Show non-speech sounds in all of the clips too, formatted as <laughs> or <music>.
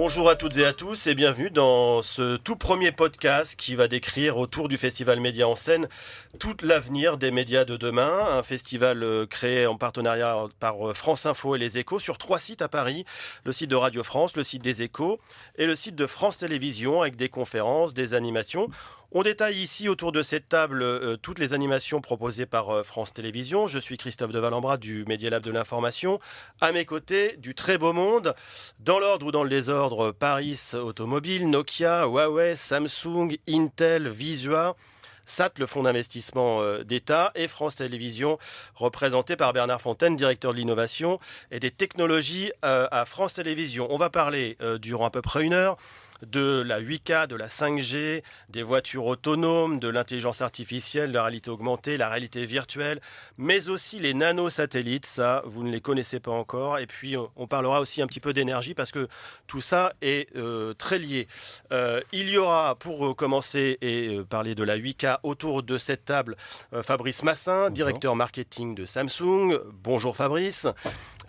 Bonjour à toutes et à tous et bienvenue dans ce tout premier podcast qui va décrire autour du Festival Média en scène tout l'avenir des médias de demain. Un festival euh, créé en partenariat par euh, France Info et les Échos sur trois sites à Paris. Le site de Radio France, le site des Échos et le site de France Télévisions avec des conférences, des animations. On détaille ici autour de cette table euh, toutes les animations proposées par euh, France Télévisions. Je suis Christophe de Valambra du Media Lab de l'information. À mes côtés, du très beau monde. Dans l'ordre ou dans le désordre, Paris Automobile, Nokia, Huawei, Samsung, Intel, Visua. SAT, le fonds d'investissement euh, d'État, et France Télévisions, représenté par Bernard Fontaine, directeur de l'innovation et des technologies à France Télévisions. On va parler durant à peu près une heure de la 8K, de la 5G, des voitures autonomes, de l'intelligence artificielle, de la réalité augmentée, la réalité virtuelle, mais aussi les nanosatellites, ça, vous ne les connaissez pas encore. Et puis, on parlera aussi un petit peu d'énergie parce que tout ça est euh, très lié. Euh, il y aura, pour commencer et euh, parler de la 8K, autour de cette table, Fabrice Massin, directeur marketing de Samsung. Bonjour Fabrice.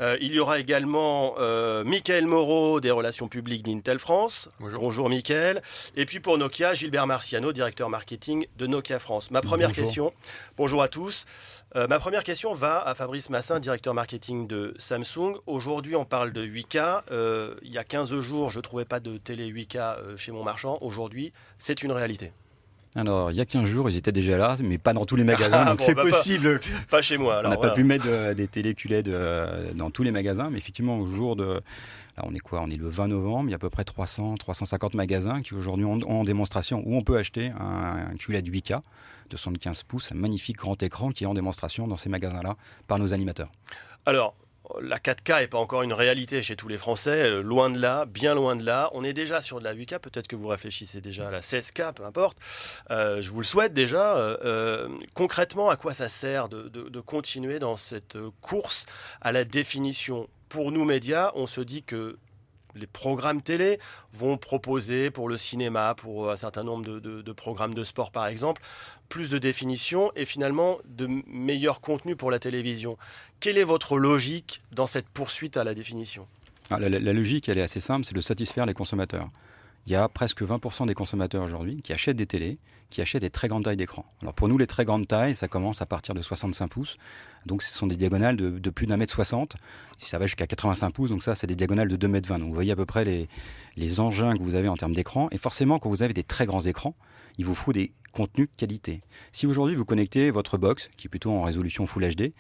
Euh, il y aura également euh, Michael Moreau des relations publiques d'Intel France. Bonjour. Bonjour Michael. Et puis pour Nokia, Gilbert Marciano, directeur marketing de Nokia France. Ma première question, bonjour à tous. Euh, ma première question va à Fabrice Massin, directeur marketing de Samsung. Aujourd'hui, on parle de 8K. il y a 15 jours, je ne trouvais pas de télé 8K chez mon marchand. Aujourd'hui, c'est une réalité. Alors, il y a 15 jours, ils étaient déjà là, mais pas dans tous les magasins, donc c'est bah, possible. <laughs> Pas, chez moi. on n'a pas pu mettre euh, des télé QLED euh, dans tous les magasins, mais effectivement, au jour de. Là, on est quoi? On est le 20 novembre, il y a à peu près 300, 350 magasins qui aujourd'hui ont, en démonstration où on peut acheter un, QLED 8K de 75 pouces, un magnifique grand écran qui est en démonstration dans ces magasins-là par nos animateurs. Alors, la 4K n'est pas encore une réalité chez tous les Français, euh, loin de là, bien loin de là. On est déjà sur de la 8K, peut-être que vous réfléchissez déjà à la 16K, peu importe. Euh, je vous le souhaite déjà. Euh, concrètement, à quoi ça sert de, de, continuer dans cette course à la définition? Pour nous, médias, on se dit que les programmes télé vont proposer pour le cinéma, pour un certain nombre de, programmes de sport par exemple, plus de définition et finalement de meilleurs contenus pour la télévision. Quelle est votre logique dans cette poursuite à la définition? Ah, la, la, logique, elle est assez simple, c'est de satisfaire les consommateurs il y a presque 20% des consommateurs aujourd'hui qui achètent des télés, qui achètent des très grandes tailles d'écran. Alors pour nous, les très grandes tailles, ça commence à partir de 65 pouces. Donc ce sont des diagonales de, plus d'un mètre 60. Si ça va jusqu'à 85 pouces, donc ça, c'est des diagonales de 2 mètres 20. Donc vous voyez à peu près les, engins que vous avez en termes d'écran. Et forcément, quand vous avez des très grands écrans, il vous faut des contenus de qualité. Si aujourd'hui vous connectez votre box, qui est plutôt en résolution Full HD,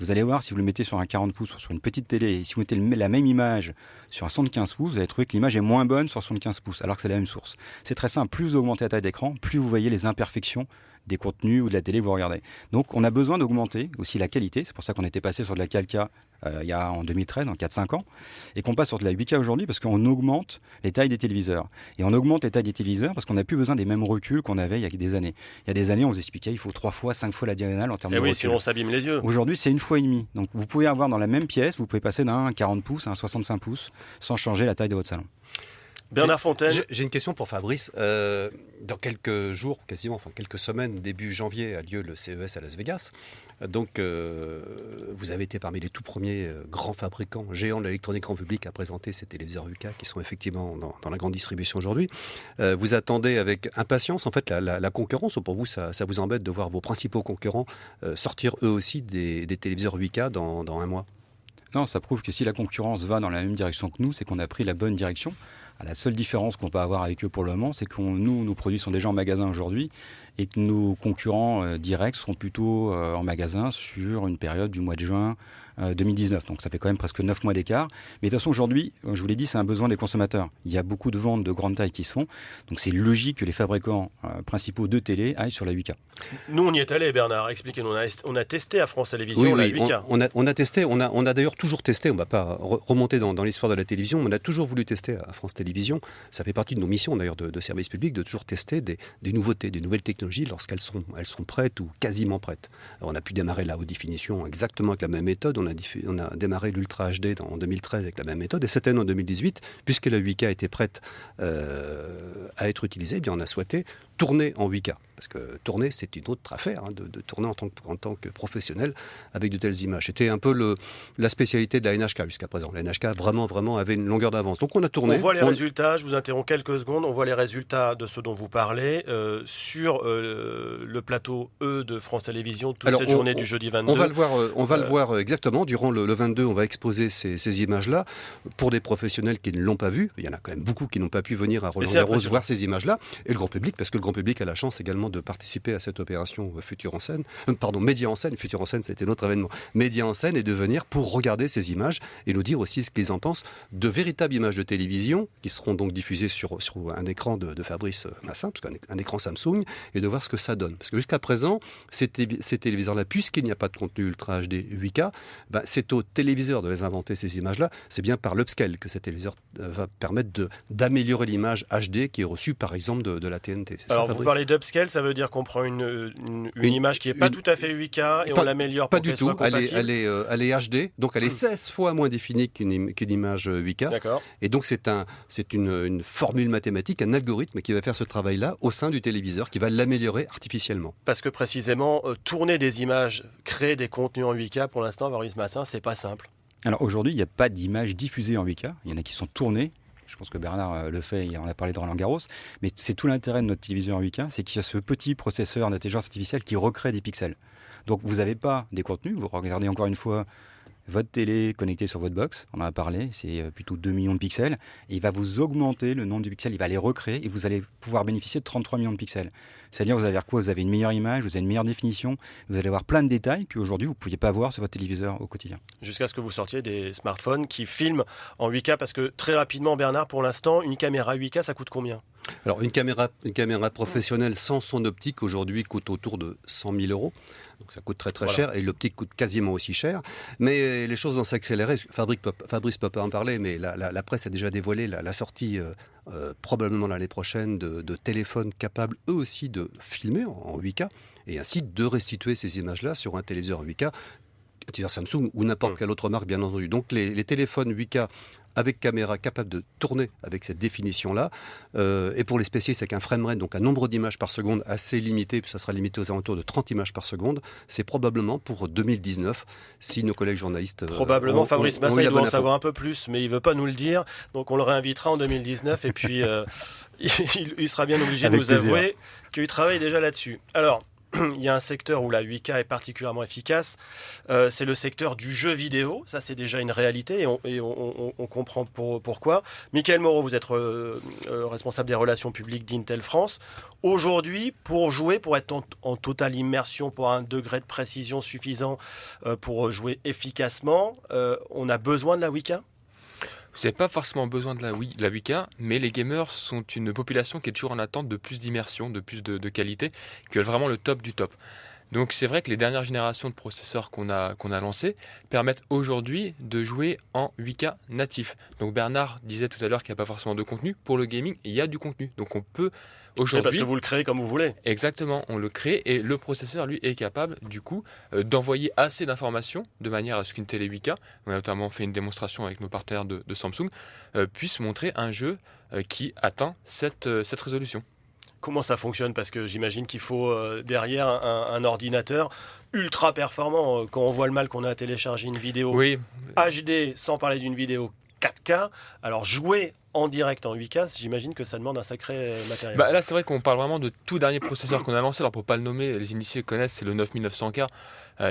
vous allez voir, si vous le mettez sur un 40 pouces ou sur une petite télé, si vous mettez la même image sur un 75 pouces, vous allez trouver que l'image est moins bonne sur 75 pouces, alors que c'est la même source. C'est très simple, plus vous augmentez la taille d'écran, plus vous voyez les imperfections des contenus ou de la télé que vous regardez. Donc on a besoin d'augmenter aussi la qualité, c'est pour ça qu'on était passé sur de la 4K euh, il y a en 2013, en 4-5 ans, et qu'on passe sur de la 8K aujourd'hui parce qu'on augmente les tailles des téléviseurs. Et on augmente les tailles des téléviseurs parce qu'on n'a plus besoin des mêmes reculs qu'on avait il y a des années. Il y a des années, on vous expliquait il faut 3 fois, 5 fois la diagonale en termes et eh de oui, sinon on s'abîme les yeux. Aujourd'hui, c'est une fois et demi. Donc vous pouvez avoir dans la même pièce, vous pouvez passer d'un 40 pouces à un 65 pouces sans changer la taille de votre salon. Bernard Fontaine. J'ai une question pour Fabrice. Euh, dans quelques jours, quasiment, enfin quelques semaines, début janvier, a lieu le CES à Las Vegas. Donc, euh, vous avez été parmi les tout premiers euh, grands fabricants géants de l'électronique en public à présenter ces téléviseurs UK qui sont effectivement dans, la grande distribution aujourd'hui. vous attendez avec impatience, en fait, la, concurrence, ou pour vous, ça, vous embête de voir vos principaux concurrents sortir eux aussi des, téléviseurs 8K dans, dans un mois? Non, ça prouve que si la concurrence va dans la même direction que nous, c'est qu'on a pris la bonne direction. La seule différence qu'on peut avoir avec eux pour le moment, c'est que nous, nos produits sont déjà en magasin aujourd'hui et que nos concurrents euh, directs seront plutôt euh, en magasin sur une période du mois de juin 2019. Euh, Donc ça fait quand même presque 9 mois d'écart. Mais de toute façon, aujourd'hui, je vous l'ai dit, c'est un besoin des consommateurs. Il y a beaucoup de ventes de grande taille qui se font. Donc c'est logique que les fabricants principaux de télé aillent sur la 8K. Nous, on y est allé, Bernard. Expliquez-nous. On a, testé à France Télévisions la 8K. On, a, on, a, testé. On a, on a d'ailleurs toujours testé. On ne va pas remonter dans, dans l'histoire de la télévision. On a toujours voulu tester à France Télévisions. Ça fait partie de nos missions d'ailleurs de, service public de toujours tester des, des nouveautés, des nouvelles technologies lorsqu'elles sont elles sont prêtes ou quasiment prêtes. on a pu démarrer la haute définition exactement avec la même méthode. On on a démarré l'Ultra HD en 2013 avec la même méthode. Et cette année, en 2018, puisque la 8K était prête euh, à être utilisée, eh bien on a souhaité tourner en 8K. Parce que tourner, c'est une autre affaire, hein, de, tourner en tant, que, en tant, que, professionnel avec de telles images. C'était un peu le, la spécialité de la NHK jusqu'à présent. La NHK vraiment, vraiment avait une longueur d'avance. Donc on a tourné. On voit les résultats, je vous interromps quelques secondes, on voit les résultats de ce dont vous parlez euh, sur euh, le plateau E de France Télévisions toute cette journée du jeudi 22. On va le voir, euh, on va le voir exactement. Durant le, 22, on va exposer ces, ces images-là pour des professionnels qui ne l'ont pas vu. Il y en a quand même beaucoup qui n'ont pas pu venir à Roland Garros voir ces images-là. Et le grand public, parce que le grand public a la chance également de participer à cette opération Futur en scène, euh, pardon, Média en scène, Futur en scène, c'était notre événement, Média en scène, et de venir pour regarder ces images et nous dire aussi ce qu'ils en pensent de véritables images de télévision qui seront donc diffusées sur, un écran de, Fabrice Massin, parce écran Samsung, et de voir ce que ça donne. Parce que jusqu'à présent, ces, téléviseurs-là, puisqu'il n'y a pas de contenu Ultra HD 8K, ben, c'est au téléviseur de les inventer ces images-là. C'est bien par l'upscale que ces téléviseurs euh, va permettre d'améliorer l'image HD qui est reçue par exemple de, de la TNT. Alors vous parlez d'upscale, ça veut dire qu'on prend une, une, image qui n'est pas tout à fait 8K et on l'améliore Pas du tout, elle est, elle, est, euh, elle est, HD, donc elle est 16 fois moins définie qu'une image 8K. D'accord. Et donc c'est un, une, une formule mathématique, un algorithme qui va faire ce travail-là au sein du téléviseur, qui va l'améliorer artificiellement. Parce que précisément, euh, tourner des images, créer des contenus en 8K, pour l'instant, Maurice Massin, c'est pas simple. Alors aujourd'hui, il n'y a pas d'images diffusées en 8K. Il y en a qui sont tournées je pense que Bernard euh, le fait, il en a parlé de Roland Garros, mais c'est tout l'intérêt de notre téléviseur en 8K, c'est qu'il y a ce petit processeur d'intelligence artificielle qui recrée des pixels. Donc vous n'avez pas des contenus, vous regardez encore une fois votre télé connectée sur votre box, on en a parlé, c'est euh, plutôt 2 millions de pixels, il va vous augmenter le nombre de pixels, il va les recréer, et vous allez pouvoir bénéficier de 33 millions de pixels. C'est-à-dire, vous allez quoi? Vous avez une meilleure image, vous avez une meilleure définition, vous allez avoir plein de détails qu'aujourd'hui, vous ne pouviez pas voir sur votre téléviseur au quotidien. Jusqu'à ce que vous sortiez des smartphones qui filment en 8K, parce que très rapidement, Bernard, pour l'instant, une caméra 8K, ça coûte combien? Alors une caméra, une caméra professionnelle sans son optique aujourd'hui coûte autour de 100 000 euros. Donc ça coûte très très cher et l'optique coûte quasiment aussi cher. Mais les choses vont s'accélérer. Fabrice peut pas en parler, mais la, presse a déjà dévoilé la, sortie euh, euh, probablement l'année prochaine de, téléphones capables eux aussi de filmer en, 8K et ainsi de restituer ces images-là sur un téléviseur 8K Samsung ou n'importe mmh. quelle autre marque, bien entendu. Donc les, les téléphones 8K avec caméra capable de tourner avec cette définition-là. Euh, et pour les spécialistes, avec un framerate, donc un nombre d'images par seconde assez limité, ça sera limité aux alentours de 30 images par seconde, c'est probablement pour 2019, si nos collègues journalistes... Euh, probablement, Fabrice Massa, il doit en savoir un peu plus, mais il ne veut pas nous le dire, donc on le réinvitera en 2019, et puis euh, <laughs> il, sera bien obligé de nous avouer qu'il travaille déjà là-dessus. Alors, <clears throat> il y a un secteur où la 8K est particulièrement efficace, euh, c'est le secteur du jeu vidéo. Ça, c'est déjà une réalité et on, comprend pourquoi. Michael Moreau, vous êtes euh, euh, responsable des relations publiques d'Intel France. Aujourd'hui, pour jouer, pour être en, totale immersion, pour un degré de précision suffisant pour jouer efficacement, on a besoin de la 8K vous n'avez pas forcément besoin de la, la 8K, mais les gamers sont une population qui est toujours en attente de plus d'immersion, de plus de, qualité, qui veulent vraiment le top du top. Donc c'est vrai que les dernières générations de processeurs qu'on a, qu'on a lancés permettent aujourd'hui de jouer en 8K natif. Donc Bernard disait tout à l'heure qu'il n'y a pas forcément de contenu. Pour le gaming, il y a du contenu. Donc on peut aujourd'hui... Parce que vous le créez comme vous voulez. Exactement, on le crée et le processeur, lui, est capable du coup euh, d'envoyer assez d'informations de manière à ce qu'une télé 8K, on a notamment fait une démonstration avec nos partenaires de, Samsung, euh, puisse montrer un jeu euh, qui atteint cette, cette résolution. Comment ça fonctionne Parce que j'imagine qu'il faut euh, derrière un, ordinateur ultra performant. Euh, quand on voit le mal qu'on a à télécharger une vidéo HD, sans parler d'une vidéo 4K, alors jouer en direct en 8K, j'imagine que ça demande un sacré euh, matériel. Bah là, c'est vrai qu'on parle vraiment de tout dernier processeur qu'on a lancé. Alors, pour pas le nommer, les initiés connaissent, c'est le 9900K.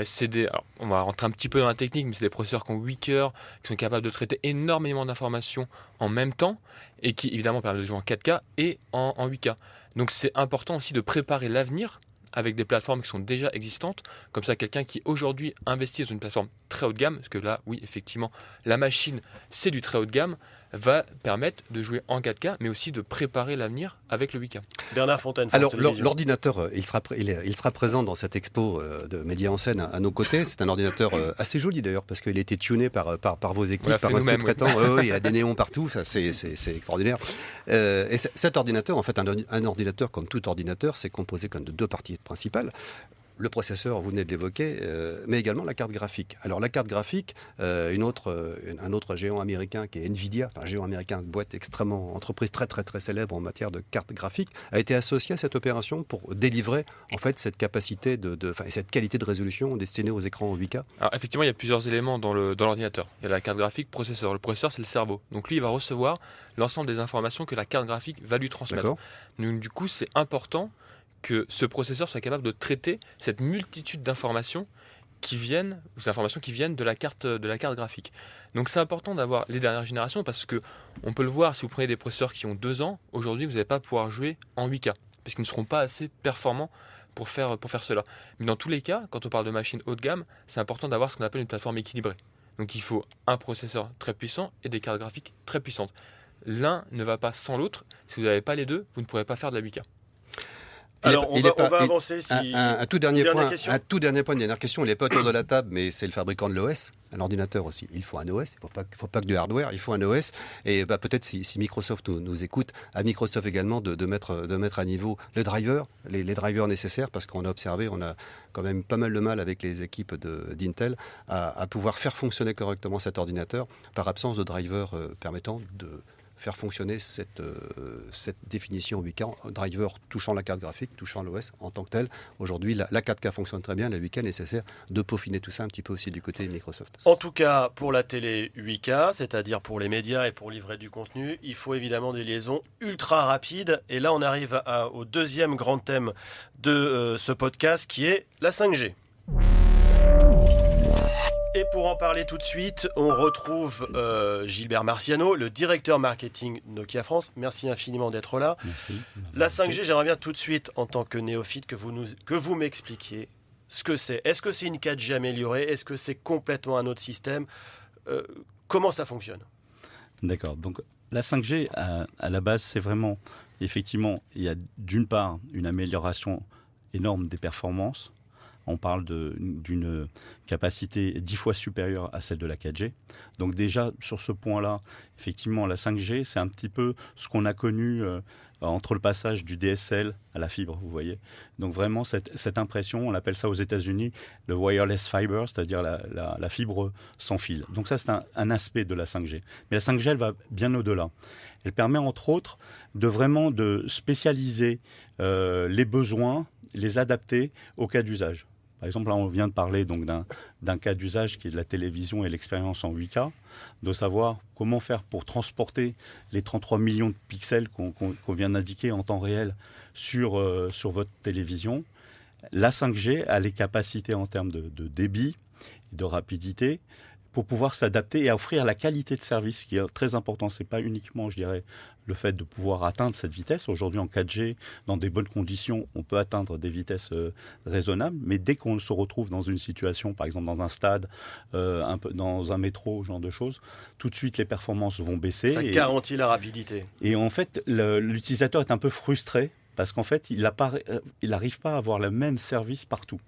c'est des, on va rentrer un petit peu dans la technique, mais c'est des processeurs qui ont 8 cœurs, qui sont capables de traiter énormément d'informations en même temps, et qui évidemment permettent de jouer en 4K et en, en 8K. Donc c'est important aussi de préparer l'avenir avec des plateformes qui sont déjà existantes. Comme ça, quelqu'un qui aujourd'hui investit dans une plateforme très haut de gamme, parce que là, oui, effectivement, la machine, c'est du très haut de gamme, va permettre de jouer en 4K, mais aussi de préparer l'avenir avec le 8K. Bernard Fontaine. Alors l'ordinateur, euh, il sera, il, sera présent dans cette expo euh, de Média en scène à nos côtés. C'est un ordinateur euh, assez joli d'ailleurs, parce qu'il a été tuné par, par, par vos équipes, par un sous-traitant. il y a des néons partout, c'est extraordinaire. et cet ordinateur, en fait, un, un ordinateur, comme tout ordinateur, c'est composé comme de deux parties principales le processeur, vous venez de l'évoquer, euh, mais également la carte graphique. Alors la carte graphique, euh, une autre, euh, un autre géant américain qui est Nvidia, un géant américain, de boîte extrêmement, entreprise très très très célèbre en matière de carte graphique, a été associé à cette opération pour délivrer en fait cette capacité de, de cette qualité de résolution destinée aux écrans en 8K. Alors effectivement, il y a plusieurs éléments dans l'ordinateur. il y a la carte graphique, processeur. Le processeur, c'est le cerveau. Donc lui, il va recevoir l'ensemble des informations que la carte graphique va lui transmettre. Donc du coup, c'est important que ce processeur soit capable de traiter cette multitude d'informations qui viennent, ces informations qui viennent de la carte, de la carte graphique. Donc c'est important d'avoir les dernières générations parce que on peut le voir si vous prenez des processeurs qui ont deux ans, aujourd'hui vous n'allez pas pouvoir jouer en 8K parce qu'ils ne seront pas assez performants pour faire, pour faire cela. Mais dans tous les cas, quand on parle de machines haut de gamme, c'est important d'avoir ce qu'on appelle une plateforme équilibrée. Donc il faut un processeur très puissant et des cartes graphiques très puissantes. L'un ne va pas sans l'autre. Si vous n'avez pas les deux, vous ne pourrez pas faire de la 8K. Alors, on, va, avancer. Un, tout dernier point, un tout dernier point, une dernière question. Il n'est pas autour de la table, mais c'est le fabricant de l'OS. Un ordinateur aussi. Il faut un OS. Il ne faut pas, faut pas que du hardware. Il faut un OS. Et bah, peut-être si, Microsoft nous, écoute, à Microsoft également de, mettre, de mettre à niveau le driver, les, drivers nécessaires, parce qu'on a observé, on a quand même pas mal de mal avec les équipes d'Intel à, à, pouvoir faire fonctionner correctement cet ordinateur par absence de drivers euh, permettant de faire fonctionner cette, euh, cette définition 8K, driver touchant la carte graphique, touchant l'OS en tant que tel. Aujourd'hui, la, 4K fonctionne très bien, la 8K est nécessaire de peaufiner tout ça un petit peu aussi du côté Microsoft. En tout cas, pour la télé 8K, c'est-à-dire pour les médias et pour livrer du contenu, il faut évidemment des liaisons ultra rapides. Et là, on arrive au deuxième grand thème de euh, ce podcast qui est la 5G. Et pour en parler tout de suite, on retrouve euh, Gilbert Marciano, le directeur marketing Nokia France. Merci infiniment d'être là. Merci. La 5G, j'aimerais bien tout de suite, en tant que néophyte, que vous, nous, que vous m'expliquiez ce que c'est. Est-ce que c'est une 4G améliorée? Est-ce que c'est complètement un autre système? Euh, Comment ça fonctionne? D'accord. Donc la 5G, à la base, c'est vraiment, effectivement, il y a d'une part une amélioration énorme des performances on parle d'une capacité dix fois supérieure à celle de la 4G. Donc déjà, sur ce point-là, effectivement, la 5G, c'est un petit peu ce qu'on a connu euh, entre le passage du DSL à la fibre, vous voyez. Donc vraiment, cette, impression, on appelle ça aux États-Unis le wireless fiber, c'est-à-dire la, fibre sans fil. Donc ça, c'est un, aspect de la 5G. Mais la 5G, elle va bien au-delà. Elle permet, entre autres, de vraiment de spécialiser euh, les besoins, les adapter au cas d'usage. Par exemple, là, on vient de parler donc d'un cas d'usage qui est de la télévision et l'expérience en 8K, de savoir comment faire pour transporter les 33 millions de pixels qu'on vient d'indiquer en temps réel sur, euh, votre télévision. La 5G a les capacités en termes de, de débit, de rapidité, pour pouvoir s'adapter et offrir la qualité de service qui est très important. C'est pas uniquement, je dirais, le fait de pouvoir atteindre cette vitesse. Aujourd'hui, en 4G, dans des bonnes conditions, on peut atteindre des vitesses euh, raisonnables, mais dès qu'on se retrouve dans une situation, par exemple dans un stade, euh, un peu dans un métro, ce genre de choses, tout de suite les performances vont baisser. Ça garantit la rapidité. Et en fait, l'utilisateur est un peu frustré parce qu'en fait, il n'arrive pas à avoir le même service partout.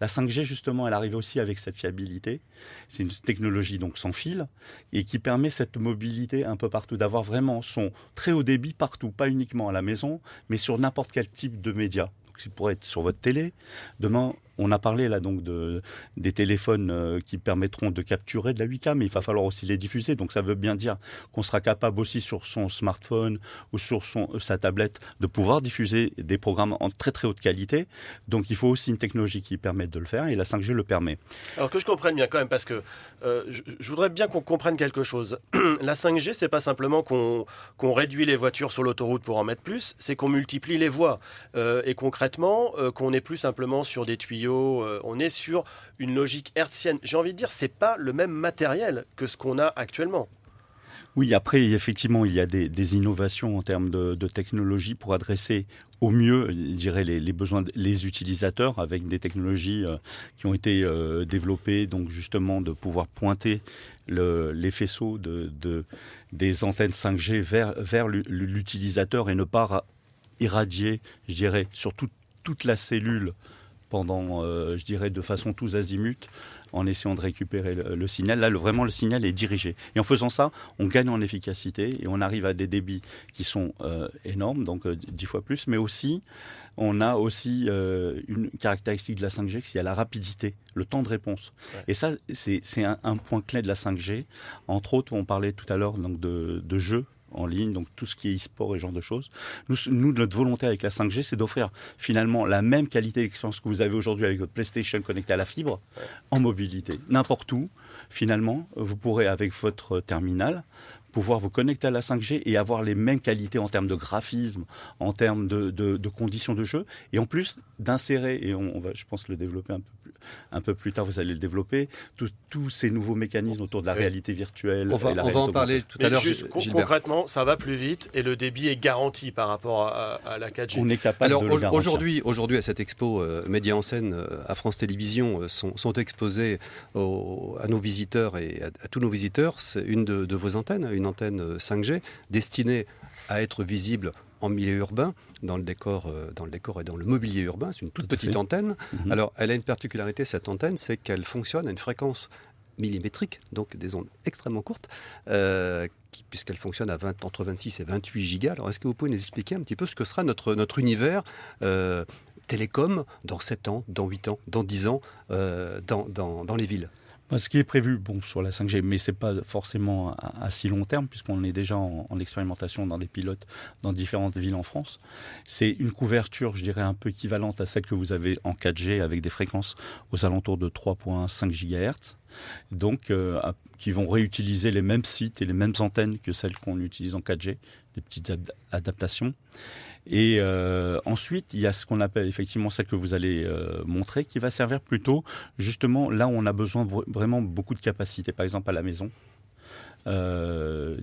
La 5G, justement, elle arrive aussi avec cette fiabilité. C'est une technologie donc sans fil et qui permet cette mobilité un peu partout, d'avoir vraiment son très haut débit partout, pas uniquement à la maison, mais sur n'importe quel type de média. Donc, il pourrait être sur votre télé. Demain, on a parlé là donc de, des téléphones euh, qui permettront de capturer de la 8K, mais il va falloir aussi les diffuser. Donc ça veut bien dire qu'on sera capable aussi sur son smartphone ou sur euh, sa tablette de pouvoir diffuser des programmes en très très haute qualité. Donc il faut aussi une technologie qui permette de le faire et la 5G le permet. Alors que je comprenne bien quand même, parce que euh, je, voudrais bien qu'on comprenne quelque chose. <clears throat> la 5G, c'est pas simplement qu'on réduit les voitures sur l'autoroute pour en mettre plus, c'est qu'on multiplie les voies. et concrètement, qu'on n'est plus simplement sur des tuyaux euh, on est sur une logique hertzienne. J'ai envie de dire, c'est pas le même matériel que ce qu'on a actuellement. Oui, après, effectivement, il y a des, innovations en termes de, technologie pour adresser au mieux, dirais, les, besoins des utilisateurs avec des technologies euh, qui ont été euh, développées, donc justement de pouvoir pointer les faisceaux de, des antennes 5G vers, vers l'utilisateur et ne pas irradier, je dirais, sur toute la cellule pendant, euh, je dirais, de façon tous azimuts, en essayant de récupérer le, signal. Là, vraiment, le signal est dirigé. Et en faisant ça, on gagne en efficacité et on arrive à des débits qui sont euh, énormes, donc dix fois plus, mais aussi, on a aussi une caractéristique de la 5G, c'est la rapidité, le temps de réponse. Et ça, c'est un, un, point clé de la 5G. Entre autres, on parlait tout à l'heure donc de, de jeux en ligne, donc tout ce qui est e-sport et ce genre de choses. Nous, notre volonté avec la 5G, c'est d'offrir finalement la même qualité d'expérience que vous avez aujourd'hui avec votre PlayStation connecté à la fibre en mobilité. N'importe où, finalement, vous pourrez avec votre terminal pouvoir vous connecter à la 5G et avoir les mêmes qualités en termes de graphisme, en termes de, de, conditions de jeu, et en plus d'insérer, et on, va, je pense, le développer un peu plus, un peu plus tard, vous allez le développer, tous ces nouveaux mécanismes autour de la réalité virtuelle. On va, et la on va en parler tout à l'heure. Concrètement, ça va plus vite et le débit est garanti par rapport à, la 4G. On est capable Alors, de le aujourd'hui, aujourd'hui, à cette expo euh, Média en scène euh, à France Télévisions euh, sont, sont, exposés à nos visiteurs et à, tous nos visiteurs c'est une de, de vos antennes, une antenne 5G destinée à être visible en milieu urbain, dans le décor, euh, dans le décor et dans le mobilier urbain. C'est une toute petite antenne. Mhm. Alors, elle a une particularité, cette antenne, c'est qu'elle fonctionne à une fréquence millimétrique, donc des ondes extrêmement courtes, euh, puisqu'elle fonctionne à 20, entre 26 et 28 gigas. Alors, est-ce que vous pouvez nous expliquer un petit peu ce que sera notre, notre univers euh, télécom dans 7 ans, dans 8 ans, dans 10 ans, dans, dans, dans les villes? Ce qui est prévu bon, sur la 5G, mais ce n'est pas forcément à, si long terme, puisqu'on est déjà en, expérimentation dans des pilotes dans différentes villes en France, c'est une couverture, je dirais, un peu équivalente à celle que vous avez en 4G avec des fréquences aux alentours de 3,5 GHz. Donc, euh, qui vont réutiliser les mêmes sites et les mêmes antennes que celles qu'on utilise en 4G, des petites adaptations. Et euh, ensuite, il y a ce qu'on appelle effectivement celle que vous allez euh, montrer, qui va servir plutôt justement là où on a besoin vraiment beaucoup de capacité, par exemple à la maison.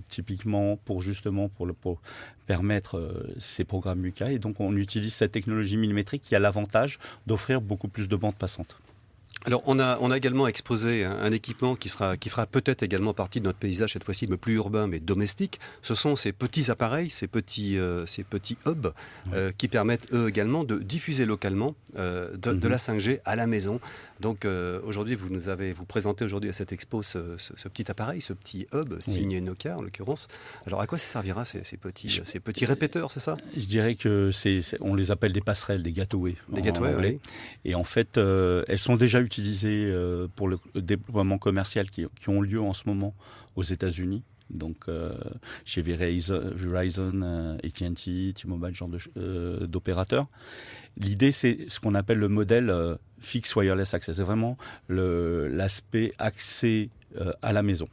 Typiquement pour justement pour, permettre ces programmes MUCA et donc on utilise cette technologie millimétrique qui a l'avantage d'offrir beaucoup plus de bandes passantes. Alors, on a, on a également exposé un, équipement qui, sera, qui fera peut-être également partie de notre paysage, cette fois-ci, mais plus urbain, mais domestique. Ce sont ces petits appareils, ces petits, euh, ces petits hubs, euh, qui permettent, eux également, de diffuser localement euh, de, de, mhm. la 5G à la maison. Donc, aujourd'hui, vous nous avez vous présentez aujourd'hui à cette expo ce, petit appareil, ce petit hub, signé Nokia, en l'occurrence. Alors, à quoi ça servira, ces, ces petits, ces petits répéteurs, c'est ça? Je dirais que c'est, on les appelle des passerelles, des gateways. Des gateways, oui. Et en fait, elles sont déjà utilisées euh, pour le déploiement commercial qui, ont lieu en ce moment aux États-Unis. Donc euh, chez Verizon, Verizon euh, AT&T, T-Mobile, genre d'opérateurs. L'idée, c'est ce qu'on appelle le modèle Fixed Wireless Access. C'est vraiment l'aspect accès à la maison.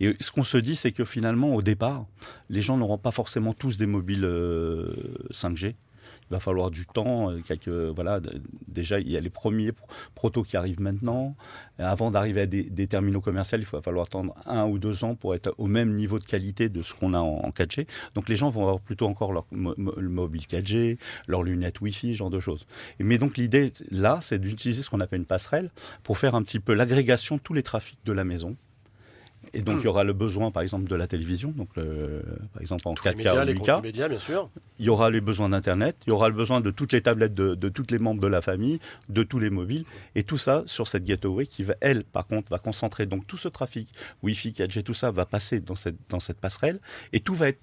Et ce qu'on se dit, c'est que finalement, au départ, les gens n'auront pas forcément tous des mobiles 5G il va falloir du temps. Euh, quelques, voilà, déjà, il y a les premiers protos qui arrivent maintenant. Avant d'arriver à des, terminaux commerciaux, il va falloir attendre un ou deux ans pour être au même niveau de qualité de ce qu'on a en, 4G. Donc les gens vont avoir plutôt encore leur mobile 4G, leurs lunettes Wi-Fi, genre de choses. Mais donc l'idée là, c'est d'utiliser ce qu'on appelle une passerelle pour faire un petit peu l'agrégation de tous les trafics de la maison et donc, il y aura le besoin, par exemple, de la télévision, donc par exemple en 4K ou 8K. Médias, bien sûr. Il y aura les besoins d'Internet, il y aura le besoin de toutes les tablettes de, de tous les membres de la famille, de tous les mobiles, et tout ça sur cette gateway qui, va, elle, par contre, va concentrer donc tout ce trafic Wi-Fi, 4G, tout ça va passer dans cette, dans cette passerelle, et tout va être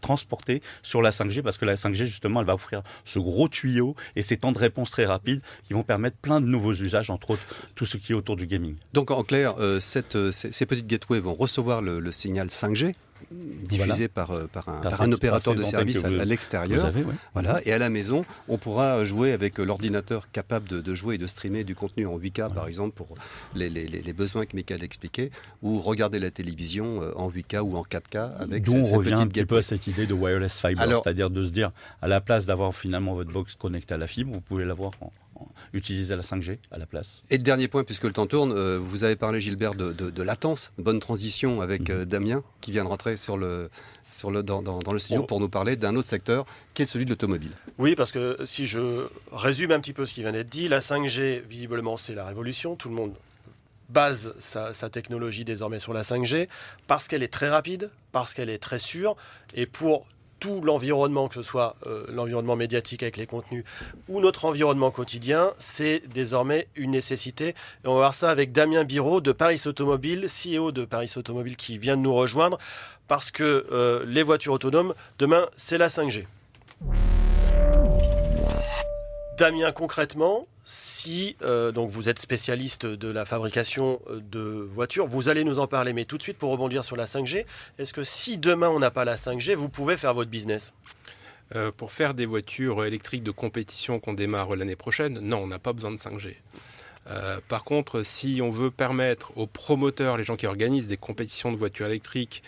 transporté sur la 5G, parce que la 5G, justement, elle va offrir ce gros tuyau et ces temps de réponse très rapides qui vont permettre plein de nouveaux usages, entre autres tout ce qui est autour du gaming. Donc, en clair, euh, cette, euh, ces, ces petites gateways vont recevoir le, signal 5G diffusé par, euh, par, un, opérateur de service à, l'extérieur. Voilà. Et à la maison, on pourra jouer avec euh, l'ordinateur capable de, jouer et de streamer du contenu en 8K, par exemple, pour les, les, besoins que Michael expliquait, ou regarder la télévision euh, en 8K ou en 4K avec D'où on revient un petit peu à cette idée de wireless fiber, c'est-à-dire de se dire, à la place d'avoir finalement votre box connectée à la fibre, vous pouvez l'avoir en, utiliser la 5G à la place. Et le dernier point, puisque le temps tourne, euh, vous avez parlé, Gilbert, de, latence. Bonne transition avec mhm. euh, Damien, qui vient de rentrer sur le, sur le, dans, le studio oh. pour nous parler d'un autre secteur qui est celui de l'automobile. Oui, parce que si je résume un petit peu ce qui vient d'être dit, la 5G, visiblement, c'est la révolution. Tout le monde base sa, sa, technologie désormais sur la 5G parce qu'elle est très rapide, parce qu'elle est très sûre et pour tout l'environnement, que ce soit euh, l'environnement médiatique avec les contenus ou notre environnement quotidien, c'est désormais une nécessité. Et on va voir ça avec Damien Biro de Paris Automobile, CEO de Paris Automobile qui vient de nous rejoindre, parce que euh, les voitures autonomes, demain, c'est la 5G. Damien, concrètement, si euh, donc vous êtes spécialiste de la fabrication euh, de voitures, vous allez nous en parler. Mais tout de suite, pour rebondir sur la 5G, est-ce que si demain on n'a pas la 5G, vous pouvez faire votre business? Euh, pour faire des voitures électriques de compétition qu'on démarre l'année prochaine, non, on n'a pas besoin de 5G. par contre, si on veut permettre aux promoteurs, les gens qui organisent des compétitions de voitures électriques,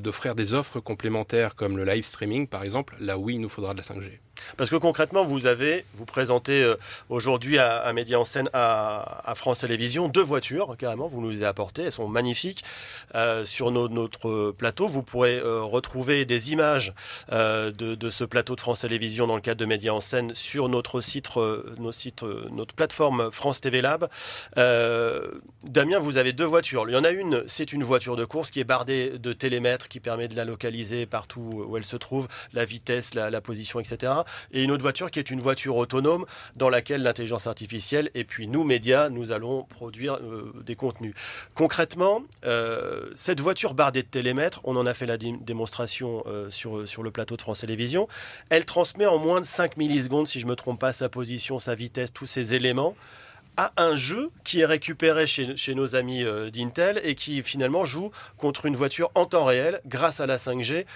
d'offrir des offres complémentaires comme le live streaming par exemple, là oui, il nous faudra de la 5G. Parce que concrètement, vous avez, vous présentez euh, aujourd'hui à, Média en scène à, France Télévisions deux voitures, carrément, vous nous les avez apportées, elles sont magnifiques. Euh, sur notre plateau, vous pourrez euh, retrouver des images de, ce plateau de France Télévisions dans le cadre de Média en scène sur notre site, notre plateforme France TV Lab. Damien, vous avez deux voitures. Il y en a une, c'est une voiture de course qui est bardée de télémètres qui permet de la localiser partout où elle se trouve, la vitesse, la position, etc et une autre voiture qui est une voiture autonome dans laquelle l'intelligence artificielle et puis nous, médias, nous allons produire euh, des contenus. Concrètement, euh, cette voiture bardée de télémètres, on en a fait la démonstration euh, sur, sur le plateau de France Télévisions, elle transmet en moins de 5 millisecondes, si je ne me trompe pas, sa position, sa vitesse, tous ces éléments à un jeu qui est récupéré chez, chez nos amis d'Intel et qui finalement joue contre une voiture en temps réel grâce à la 5G,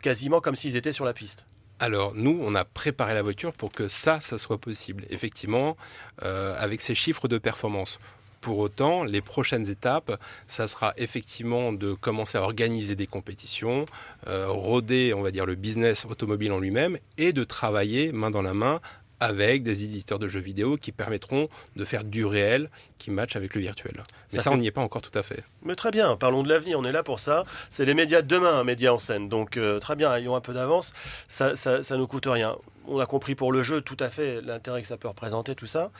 quasiment comme s'ils étaient sur la piste. Alors nous, on a préparé la voiture pour que ça, ça soit possible, effectivement, euh, avec ces chiffres de performance. Pour autant, les prochaines étapes, ça sera effectivement de commencer à organiser des compétitions, euh, roder, on va dire, le business automobile en lui-même et de travailler main dans la main avec des éditeurs de jeux vidéo qui permettront de faire du réel qui match avec le virtuel. Mais ça, on n'y est pas encore tout à fait. Mais très bien, parlons de l'avenir, on est là pour ça. C'est les médias de demain, un média en scène. Donc euh, très bien, ayons un peu d'avance, ça, ça, ça nous coûte rien. On a compris pour le jeu tout à fait l'intérêt que ça peut représenter, tout ça.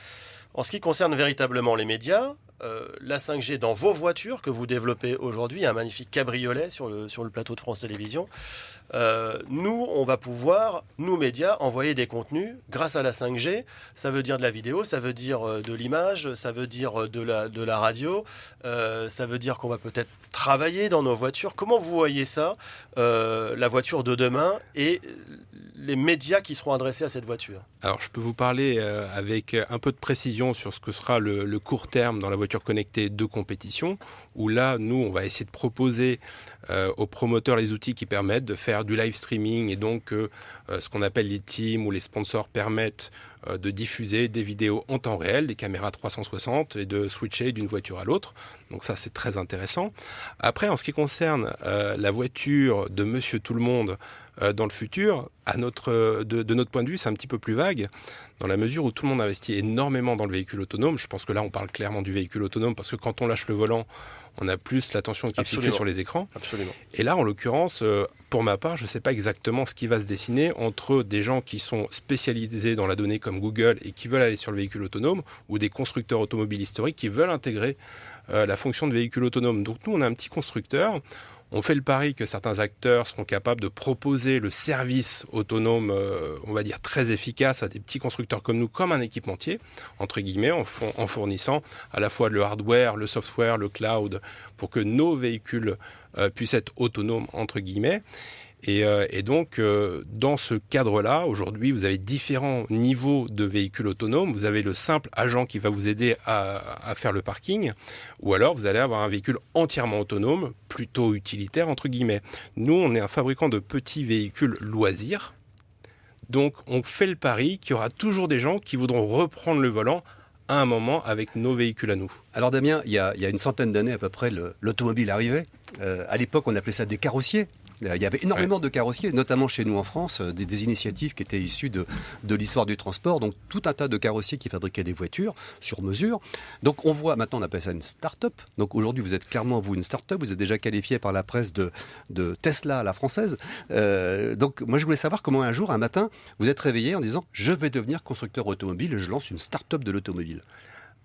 En ce qui concerne véritablement les médias, euh, la 5G dans vos voitures que vous développez aujourd'hui, un magnifique cabriolet sur le, sur le plateau de France Télévisions. Euh, nous, on va pouvoir, nous médias, envoyer des contenus grâce à la 5G. Ça veut dire de la vidéo, ça veut dire euh, de l'image, ça veut dire euh, de la, de la radio, ça veut dire qu'on va peut-être travailler dans nos voitures. Comment vous voyez ça, la voiture de demain et les médias qui seront adressés à cette voiture? Alors, je peux vous parler avec un peu de précision sur ce que sera le, le court terme dans la voiture connectée de compétition, où là, nous, on va essayer de proposer aux promoteurs les outils qui permettent de faire du live streaming et donc euh, euh, ce qu'on appelle les teams ou les sponsors permettent euh, de diffuser des vidéos en temps réel, des caméras 360 et de switcher d'une voiture à l'autre. Donc ça c'est très intéressant. Après en ce qui concerne la voiture de Monsieur Tout le Monde dans le futur, à notre, de, de notre point de vue c'est un petit peu plus vague dans la mesure où tout le monde investit énormément dans le véhicule autonome. Je pense que là on parle clairement du véhicule autonome parce que quand on lâche le volant on a plus l'attention qui est fixée sur les écrans. Absolument. Et là, en l'occurrence, euh, pour ma part, je ne sais pas exactement ce qui va se dessiner entre des gens qui sont spécialisés dans la donnée comme Google et qui veulent aller sur le véhicule autonome ou des constructeurs automobiles historiques qui veulent intégrer euh, la fonction de véhicule autonome. Donc nous, on a un petit constructeur. On fait le pari que certains acteurs seront capables de proposer le service autonome, euh, on va dire très efficace, à des petits constructeurs comme nous, comme un équipementier, entre guillemets, en, fournissant à la fois le hardware, le software, le cloud, pour que nos véhicules euh, puissent être autonomes, entre guillemets. Euh, et, donc, euh, dans ce cadre-là, aujourd'hui, vous avez différents niveaux de véhicules autonomes. Vous avez le simple agent qui va vous aider à, faire le parking, ou alors vous allez avoir un véhicule entièrement autonome, plutôt utilitaire, entre guillemets. Nous, on est un fabricant de petits véhicules loisirs. Donc, on fait le pari qu'il y aura toujours des gens qui voudront reprendre le volant à un moment avec nos véhicules à nous. Alors Damien, il y a, une centaine d'années à peu près, l'automobile arrivait. Euh, à l'époque, on appelait ça des carrossiers. Il y avait énormément de carrossiers, notamment chez nous en France, euh, des, initiatives qui étaient issues de, de l'histoire du transport. Donc tout un tas de carrossiers qui fabriquaient des voitures sur mesure. Donc on voit, maintenant on appelle ça une start-up. Donc aujourd'hui vous êtes clairement vous une start-up, vous êtes déjà qualifié par la presse de, de Tesla à la française. Euh, donc moi je voulais savoir comment un jour, un matin, vous êtes réveillé en disant je vais devenir constructeur automobile je lance une start-up de l'automobile.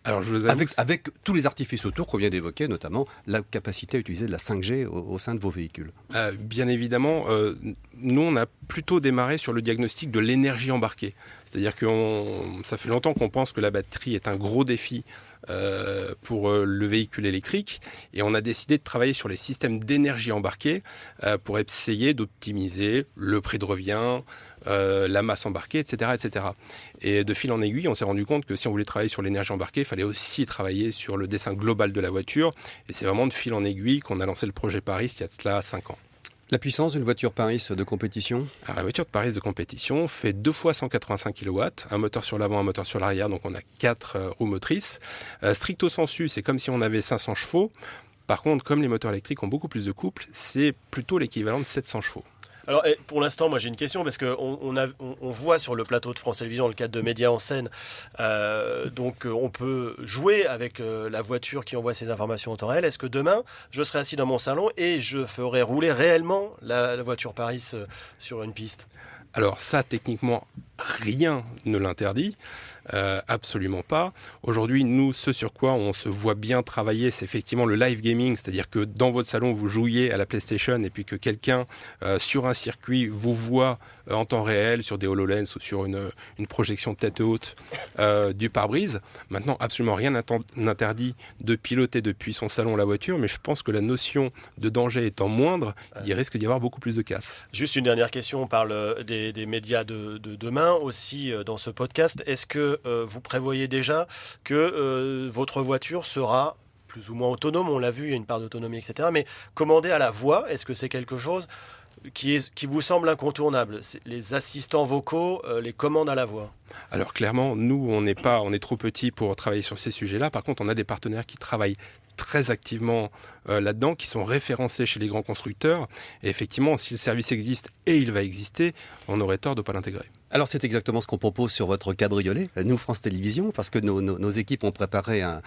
Alors, je vous avoue, Avec, avec tous les artifices autour qu'on vient d'évoquer, notamment la capacité à utiliser de la 5G au, au sein de vos véhicules. Euh, bien évidemment, euh, nous, on a plutôt démarré sur le diagnostic de l'énergie embarquée. C'est-à-dire que ça fait longtemps qu'on pense que la batterie est un gros défi euh, pour euh, le véhicule électrique et on a décidé de travailler sur les systèmes d'énergie embarquée euh, pour essayer d'optimiser le prix de revient, la masse embarquée, etc., etc. Et de fil en aiguille, on s'est rendu compte que si on voulait travailler sur l'énergie embarquée, il fallait aussi travailler sur le dessin global de la voiture. Et c'est vraiment de fil en aiguille qu'on a lancé le projet Paris il y a cela 5 ans. La puissance d'une voiture Paris de compétition? Alors, la voiture Paris de compétition fait deux fois 185 kW, un moteur sur l'avant, un moteur sur l'arrière, donc on a quatre euh, roues motrices. Euh, stricto sensu, c'est comme si on avait 500 chevaux. Par contre, comme les moteurs électriques ont beaucoup plus de couple, c'est plutôt l'équivalent de 700 chevaux. Alors, eh, pour l'instant, moi j'ai une question parce qu'on voit sur le plateau de France Télévisions, le cadre de Médias en scène, euh, donc euh, on peut jouer avec euh, la voiture qui envoie ces informations en temps réel. Est-ce que demain, je serai assis dans mon salon et je ferai rouler réellement la, voiture Paris sur une piste? Alors ça, techniquement, rien ne l'interdit. Euh, absolument pas. Aujourd'hui, nous, ce sur quoi on se voit bien travailler, c'est effectivement le live gaming, c'est-à-dire que dans votre salon, vous jouiez à la PlayStation et puis que quelqu'un euh, sur un circuit vous voit euh, en temps réel sur des HoloLens ou sur une, une projection tête haute du pare-brise. Maintenant, absolument rien n'interdit de piloter depuis son salon la voiture, mais je pense que la notion de danger étant moindre, il risque d'y avoir beaucoup plus de casse. Juste une dernière question, on parle des, médias de, de demain aussi dans ce podcast. Est-ce que euh, vous prévoyez déjà que euh, votre voiture sera plus ou moins autonome. On l'a vu, il y a une part d'autonomie, etc. Mais commandée à la voix, est-ce que c'est quelque chose qui, est, qui vous semble incontournable? Les assistants vocaux, euh, les commandes à la voix Alors clairement, nous, on n'est pas, on est trop petits pour travailler sur ces sujets-là. Par contre, on a des partenaires qui travaillent très activement euh, là-dedans, qui sont référencés chez les grands constructeurs. Et effectivement, si le service existe et il va exister, on aurait tort de ne pas l'intégrer. Alors c'est exactement ce qu'on propose sur votre cabriolet, nous France Télévisions, parce que nos, équipes ont préparé un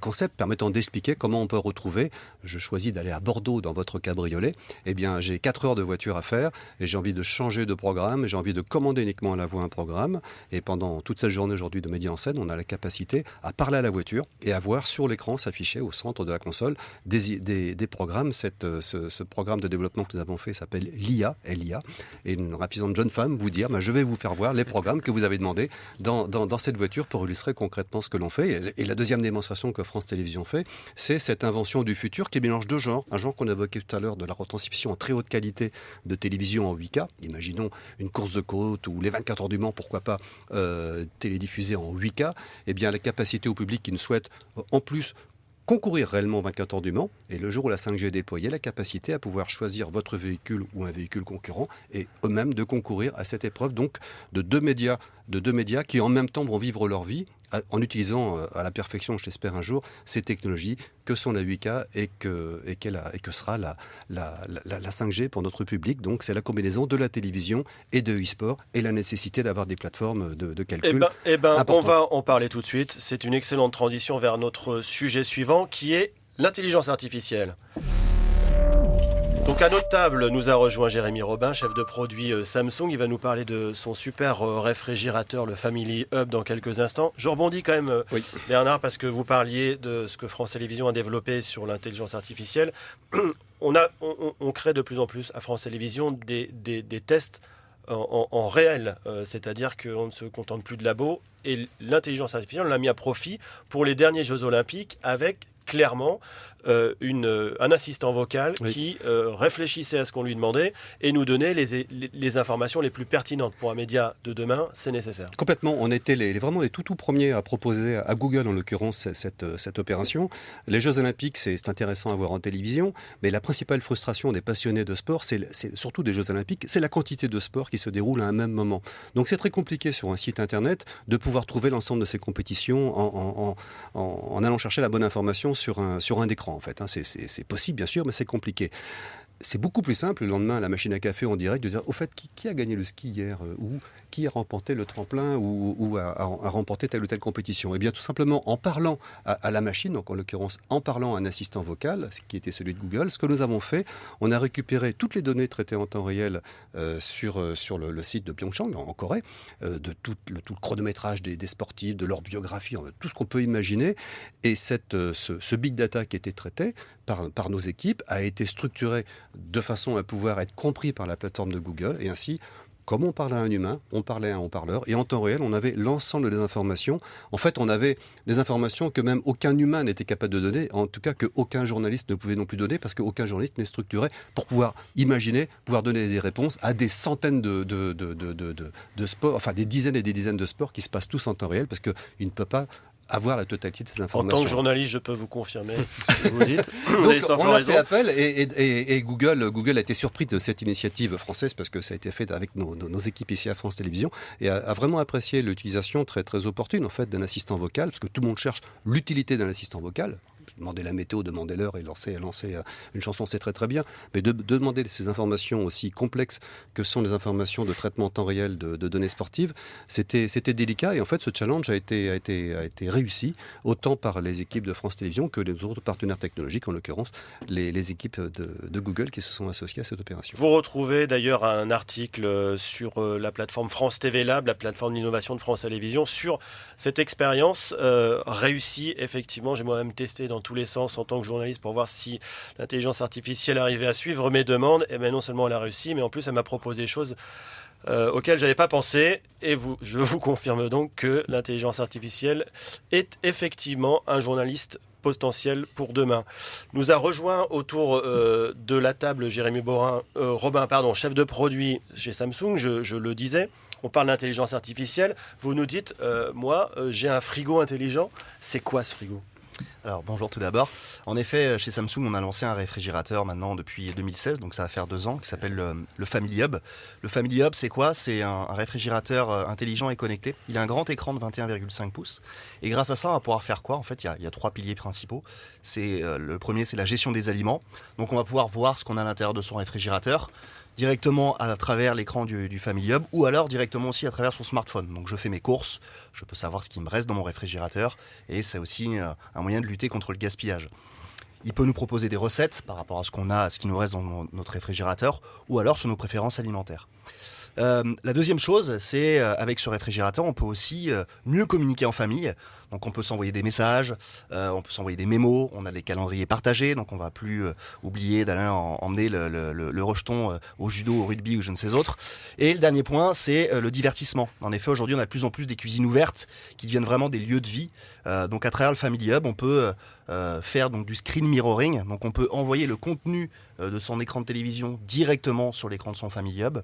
concept permettant d'expliquer comment on peut retrouver. Je choisis d'aller à Bordeaux dans votre cabriolet. Eh bien, j'ai 4 heures de voiture à faire et j'ai envie de changer de programme. J'ai envie de commander uniquement à la voix un programme. Et pendant toute cette journée aujourd'hui de Média en scène, on a la capacité à parler à la voiture et à voir sur l'écran s'afficher au centre de la console des, programmes. Euh, ce, programme de développement que nous avons fait s'appelle LIA, LIA, et une raffisante jeune femme vous dire, bah, je vais vous faire voir les programmes que vous avez demandés dans, cette voiture pour illustrer concrètement ce que l'on fait. Et, et la deuxième démonstration que France Télévisions fait, c'est cette invention du futur qui mélange deux genres. Un genre qu'on évoquait tout à l'heure de la retransmission en très haute qualité de télévision en 8K. Imaginons une course de côte ou les 24 heures du Mans, pourquoi pas, euh, télédiffusée en 8K. Eh bien, la capacité au public qui ne souhaite en plus concourir réellement aux 24 heures du Mans et le jour où la 5G est déployée, la capacité à pouvoir choisir votre véhicule ou un véhicule concurrent et eux-mêmes de concourir à cette épreuve donc de deux médias, de deux médias qui en même temps vont vivre leur vie en utilisant euh, à la perfection, je l'espère un jour, ces technologies que sont la 8K et que, et a- et que sera la, la, la- la 5G pour notre public. Donc c'est la combinaison de la télévision et de e-sport et la nécessité d'avoir des plateformes de, de Eh calcul. ben, eh ben, on va en parler tout de suite. C'est une excellente transition vers notre sujet suivant qui est l'intelligence artificielle. Donc à notre table nous a rejoint Jérémy Robin, chef de produit euh, Samsung. Il va nous parler de son super euh, réfrigérateur, le Family Hub, dans quelques instants. Je rebondis quand même, euh, Oui. Bernard, parce que vous parliez de ce que France Télévisions a développé sur l'intelligence artificielle. <clears throat> On, a, on, on- on crée de plus en plus à France Télévisions des, des- des tests en, en- en réel, euh, c'est-à-dire qu'on ne se contente plus de labo. Et l'intelligence artificielle, on l'a mis à profit pour les derniers Jeux Olympiques avec clairement euh, une, euh, un assistant vocal Oui. qui euh, réfléchissait à ce qu'on lui demandait et nous donnait les, les, les informations les plus pertinentes pour un média de demain, c'est nécessaire. Complètement. On était les, vraiment les tout tout premiers à proposer à Google, en l'occurrence, cette, euh, cette opération. Les Jeux Olympiques, c'est intéressant à voir en télévision, mais la principale frustration des passionnés de sport, c'est surtout des Jeux Olympiques, c'est la quantité de sport qui se déroule à un même moment. Donc c'est très compliqué sur un site internet de pouvoir trouver l'ensemble de ces compétitions en- en- en allant chercher la bonne information sur un, sur un écran, en fait. hein. C'est- possible, bien sûr, mais c'est compliqué. C'est beaucoup plus simple le lendemain à la machine à café en direct de dire au fait qui, a gagné le ski hier euh, ou qui a remporté le tremplin ou, a, remporté telle ou telle compétition? Et eh bien tout simplement en parlant à, la machine, donc en l'occurrence en parlant à un assistant vocal, ce qui était celui de Google, ce que nous avons fait, on a récupéré toutes les données traitées en temps réel euh, sur, euh, sur le, site de Pyeongchang en, Corée, de tout le, tout le chronométrage des, sportifs, de leur biographie, tout ce qu'on peut imaginer. Et cette, ce, ce big data qui était traité par, par nos équipes a été structuré de façon à pouvoir être compris par la plateforme de Google et ainsi comme on parlait à un humain, on parlait à un haut-parleur, et en temps réel, on avait l'ensemble des informations. En fait, on avait des informations que même aucun humain n'était capable de donner, en tout cas qu'aucun journaliste ne pouvait non plus donner, parce qu'aucun journaliste n'est structuré pour pouvoir imaginer, pouvoir donner des réponses à des centaines de, de, de, de sports, enfin des dizaines et des dizaines de sports qui se passent tous en temps réel, parce qu'il ne peut pas avoir la totalité de ces informations. En tant que journaliste, je peux vous confirmer <laughs> ce que vous dites. <laughs> Donc, on a fait appel et, Google, Google a été surpris de cette initiative française parce que ça a été fait avec nos, équipes ici à France Télévisions et a, vraiment apprécié l'utilisation très, très opportune en fait d'un assistant vocal parce que tout le monde cherche l'utilité d'un assistant vocal demander la météo, demander l'heure et lancer euh, une chanson, c'est très très bien. Mais de, demander ces informations aussi complexes que sont les informations de traitement en temps réel de, données sportives, c'était délicat. Et en fait, ce challenge a été, a, été, a été réussi autant par les équipes de France Télévisions que les autres partenaires technologiques, en l'occurrence les, équipes de, Google qui se sont associées à cette opération. Vous retrouvez d'ailleurs un article euh, sur euh, la plateforme France TV Lab, la plateforme d'innovation de France Télévisions, sur cette expérience réussie. Effectivement, j'ai moi-même testé dans tous les sens en tant que journaliste pour voir si l'intelligence artificielle arrivait à suivre mes demandes. Et bien non seulement elle a réussi, mais en plus elle m'a proposé des choses euh, auxquelles j'avais pas pensé. Et vous, je vous confirme donc que l'intelligence artificielle est effectivement un journaliste potentiel pour demain. Nous a rejoint autour euh, de la table Jérémy Borin, euh, Robin, pardon, chef de produit chez Samsung, je, je le disais. On parle d'intelligence artificielle. Vous nous dites, moi, j'ai un frigo intelligent. C'est quoi ce frigo? Alors bonjour tout d'abord. En effet, chez Samsung, on a lancé un réfrigérateur maintenant depuis 2016, donc ça va faire deux ans, qui s'appelle le, Family Hub. Le Family Hub, c'est quoi? C'est un, réfrigérateur euh, intelligent et connecté. Il a un grand écran de 21,5 pouces. Et grâce à ça, on va pouvoir faire quoi En fait, il y, a, trois piliers principaux. C'est euh, le premier, c'est la gestion des aliments. Donc on va pouvoir voir ce qu'on a à l'intérieur de son réfrigérateur directement à travers l'écran du, Family Hub ou alors directement aussi à travers son smartphone. Donc je fais mes courses, je peux savoir ce qui me reste dans mon réfrigérateur et c'est aussi euh, un moyen de lutter contre le gaspillage. Il peut nous proposer des recettes par rapport à ce qu'on a, à ce qui nous reste dans notre réfrigérateur ou alors sur nos préférences alimentaires. Euh, la deuxième chose, c'est euh, avec ce réfrigérateur, on peut aussi euh, mieux communiquer en famille. Donc on peut s'envoyer des messages, on peut s'envoyer des mémos, on a des calendriers partagés, donc on va plus oublier d'aller emmener le, rejeton au judo, au rugby ou je ne sais autre. Et le dernier point, c'est le divertissement. En effet, aujourd'hui, on a de plus en plus des cuisines ouvertes qui deviennent vraiment des lieux de vie. donc à travers le Family Hub, on peut faire donc du screen mirroring. Donc on peut envoyer le contenu de son écran de télévision directement sur l'écran de son Family Hub.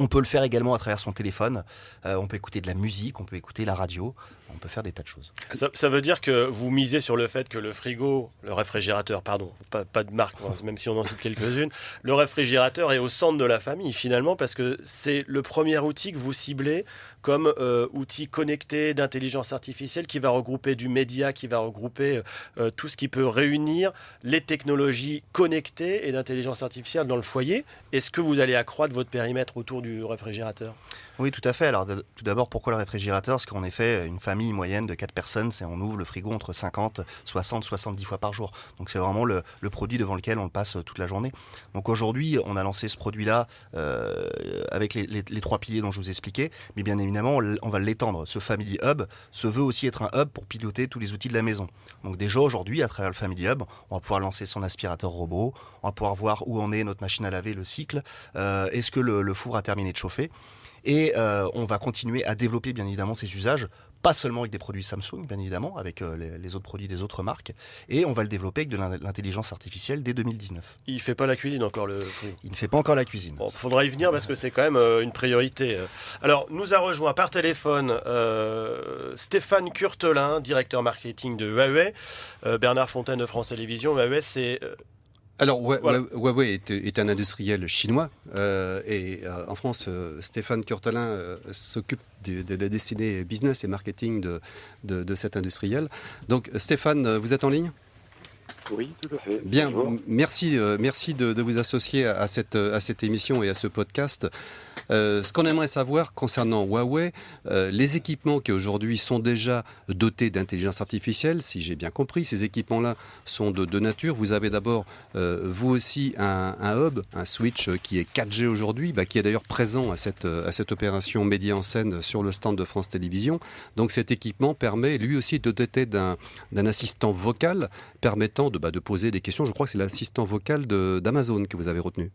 On peut le faire également à travers son téléphone. Euh, on peut écouter de la musique, on peut écouter la radio, on peut faire des tas de choses. Ça, veut dire que vous misez sur le fait que le frigo, le réfrigérateur, pardon, pas, de marque, <laughs> même si on en cite quelques-unes, le réfrigérateur est au centre de la famille finalement parce que c'est le premier outil que vous ciblez comme euh, outil connecté d'intelligence artificielle qui va regrouper du média, qui va regrouper euh, tout ce qui peut réunir les technologies connectées et d'intelligence artificielle dans le foyer. Est-ce que vous allez accroître votre périmètre autour du réfrigérateur? Oui, tout à fait. Alors, tout d'abord, pourquoi le réfrigérateur? Parce qu'en effet, une famille moyenne de 4 personnes, c'est on ouvre le frigo entre 50, 60, 70 fois par jour. Donc, c'est vraiment le, produit devant lequel on passe toute la journée. Donc, aujourd'hui, on a lancé ce produit-là euh, avec les, trois piliers dont je vous ai expliqué. Mais bien évidemment, on va l'étendre. Ce Family Hub se veut aussi être un hub pour piloter tous les outils de la maison. Donc, déjà aujourd'hui, à travers le Family Hub, on va pouvoir lancer son aspirateur robot. On va pouvoir voir où en est notre machine à laver, le cycle. Euh, est-ce que le four a terminé de chauffer et euh, on va continuer à développer bien évidemment ces usages, pas seulement avec des produits Samsung, bien évidemment, avec euh, les, autres produits des autres marques, et on va le développer avec de l'intelligence artificielle dès 2019. Il fait pas la cuisine encore le. Il ne fait pas encore la cuisine. Bon, faudra y venir parce que c'est quand même euh, une priorité. Alors, nous a rejoint par téléphone Stéphane Curtelin, directeur marketing de Huawei, Bernard Fontaine de France Télévisions. Huawei, c'est alors, Huawei est, un industriel chinois euh, et euh, en France, euh, Stéphane Curtelin s'occupe de, la destinée business et marketing de, de, cet industriel. Donc, Stéphane, vous êtes en ligne? Oui, tout à fait. Bien, merci, euh, merci de, de vous associer à cette, à cette émission et à ce podcast. Euh, ce qu'on aimerait savoir concernant Huawei, euh, les équipements qui aujourd'hui sont déjà dotés d'intelligence artificielle, si j'ai bien compris, ces équipements-là sont de, de nature. Vous avez d'abord, euh, vous aussi, un, un hub, un switch qui est 4G aujourd'hui, bah, qui est d'ailleurs présent à cette, à cette opération Média en scène sur le stand de France Télévisions. Donc cet équipement permet lui aussi de doter d'un assistant vocal permettant de, bah, de poser des questions. Je crois que c'est l'assistant vocal d'Amazon que vous avez retenu.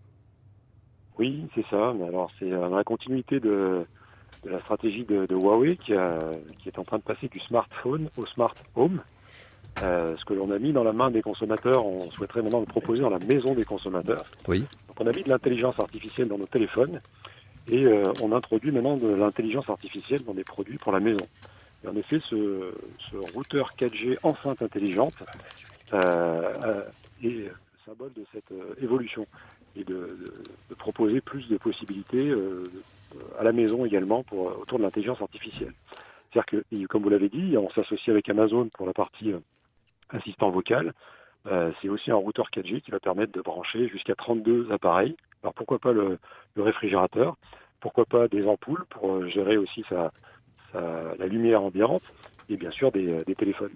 Oui, c'est ça. Mais alors, c'est euh, dans la continuité de, de la stratégie de, de Huawei qui, a- qui est en train de passer du smartphone au smart home. Euh, ce que l'on a mis dans la main des consommateurs, on souhaiterait maintenant le proposer dans la maison des consommateurs. Oui. Donc, on a mis de l'intelligence artificielle dans nos téléphones et euh, on introduit maintenant de l'intelligence artificielle dans des produits pour la maison. Et en effet, ce, ce routeur 4G enceinte intelligente euh, euh, est symbole de cette euh, évolution et de, proposer plus de possibilités à la maison également autour de l'intelligence artificielle. C'est-à-dire que, et comme vous l'avez dit, on s'associe avec Amazon pour la partie assistant vocal. C'est aussi un routeur 4G qui va permettre de brancher jusqu'à 32 appareils. Alors pourquoi pas le, réfrigérateur? Pourquoi pas des ampoules pour gérer aussi sa, la lumière ambiante et bien sûr des téléphones.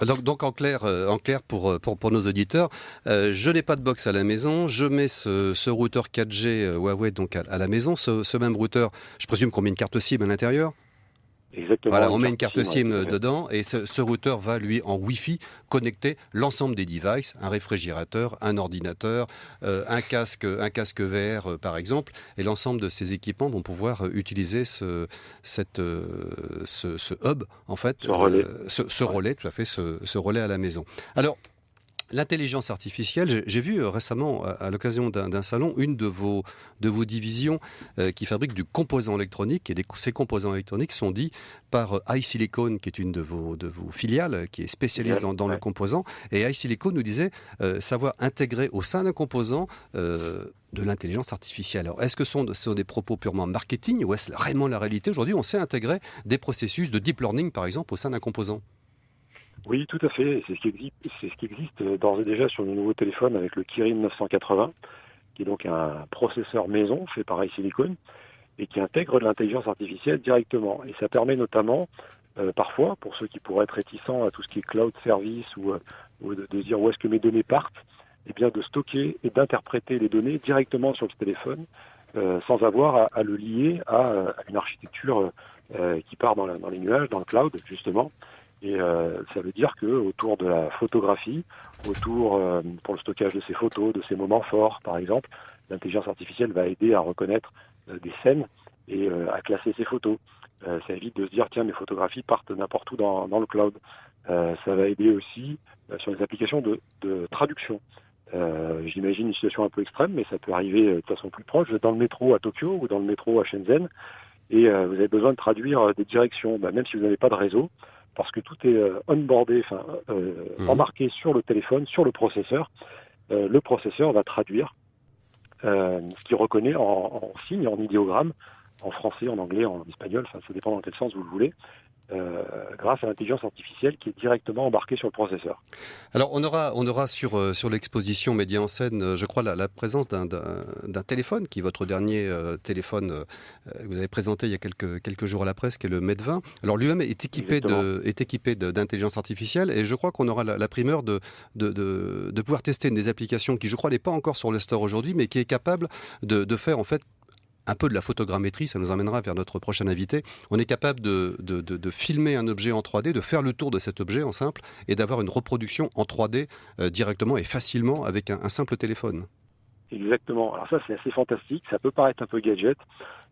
Donc, donc en clair, euh, en clair pour, euh, pour, pour nos auditeurs, euh, je n'ai pas de box à la maison, je mets ce, ce routeur 4G euh, Huawei donc à, la maison, ce, ce même routeur, je présume qu'on met une carte SIM à l'intérieur. Exactement. Voilà, on met une carte SIM euh, dedans et ce, ce routeur va lui en Wi-Fi connecter l'ensemble des devices, un réfrigérateur, un ordinateur, euh, un casque, un casque VR euh, par exemple, et l'ensemble de ces équipements vont pouvoir utiliser ce, cette, ce, ce hub en fait, Ce relais. ce, ce relais, tout à fait, ce relais à la maison. Alors. L'intelligence artificielle, j'ai- vu euh, récemment, à, à l'occasion d'un salon, une de vos, de vos divisions euh, qui fabrique du composant électronique. Et des- ces composants électroniques sont dits par euh, iSilicon, qui est une de vos, de vos filiales, euh, qui est spécialisée dans, dans le composant. Et iSilicon nous disait euh, savoir intégrer au sein d'un composant euh, de l'intelligence artificielle. Alors, est-ce que ce sont, ce sont des propos purement marketing ou est-ce réellement la réalité? Aujourd'hui, on sait intégrer des processus de deep learning, par exemple, au sein d'un composant. Oui, tout à fait. C'est ce qui existe, euh, d'ores et déjà sur le nouveau téléphone avec le Kirin 980, qui est donc un processeur maison fait par iSilicon et qui intègre de l'intelligence artificielle directement. Et ça permet notamment, euh, parfois, pour ceux qui pourraient être réticents à tout ce qui est cloud service ou, euh, de, dire où est-ce que mes données partent, eh bien de stocker et d'interpréter les données directement sur le téléphone sans avoir à, le lier à, une architecture qui part dans les nuages, dans le cloud, justement. Et euh, ça veut dire que autour de la photographie, autour euh, pour le stockage de ces photos, de ces moments forts, par exemple, l'intelligence artificielle va aider à reconnaître euh, des scènes et à classer ces photos. Ça évite de se dire tiens mes photographies partent n'importe où dans, le cloud. Ça va aider aussi sur les applications de, traduction. J'imagine une situation un peu extrême, mais ça peut arriver de façon plus proche. Dans le métro à Tokyo ou dans le métro à Shenzhen et vous avez besoin de traduire des directions, bah, même si vous n'avez pas de réseau, parce que tout est euh, onboardé, enfin euh, Mhm. embarqué sur le téléphone, sur le processeur. Euh, le processeur va traduire ce qu'il reconnaît en, en signes, en idéogramme, en français, en anglais, en espagnol, enfin ça dépend dans quel sens vous le voulez, euh, grâce à l'intelligence artificielle qui est directement embarquée sur le processeur. Alors, on aura, on aura sur, euh, sur l'exposition Média en scène, euh, je crois, la, la présence d'un- téléphone, qui est votre dernier euh, téléphone que vous avez présenté il y a quelques, quelques jours à la presse, qui est le Med 20. Alors, lui-même est équipé d'intelligence artificielle et je crois qu'on aura la, la primeur de, de, de, de pouvoir tester une des applications qui, je crois, n'est pas encore sur le store aujourd'hui, mais qui est capable de, de faire, en fait, un peu de la photogrammétrie, ça nous amènera vers notre prochain invité. On est capable de, de, de- de filmer un objet en 3D, de faire le tour de cet objet en simple et d'avoir une reproduction en 3D euh, directement et facilement avec un, un simple téléphone. Exactement. Alors ça, c'est assez fantastique. Ça peut paraître un peu gadget,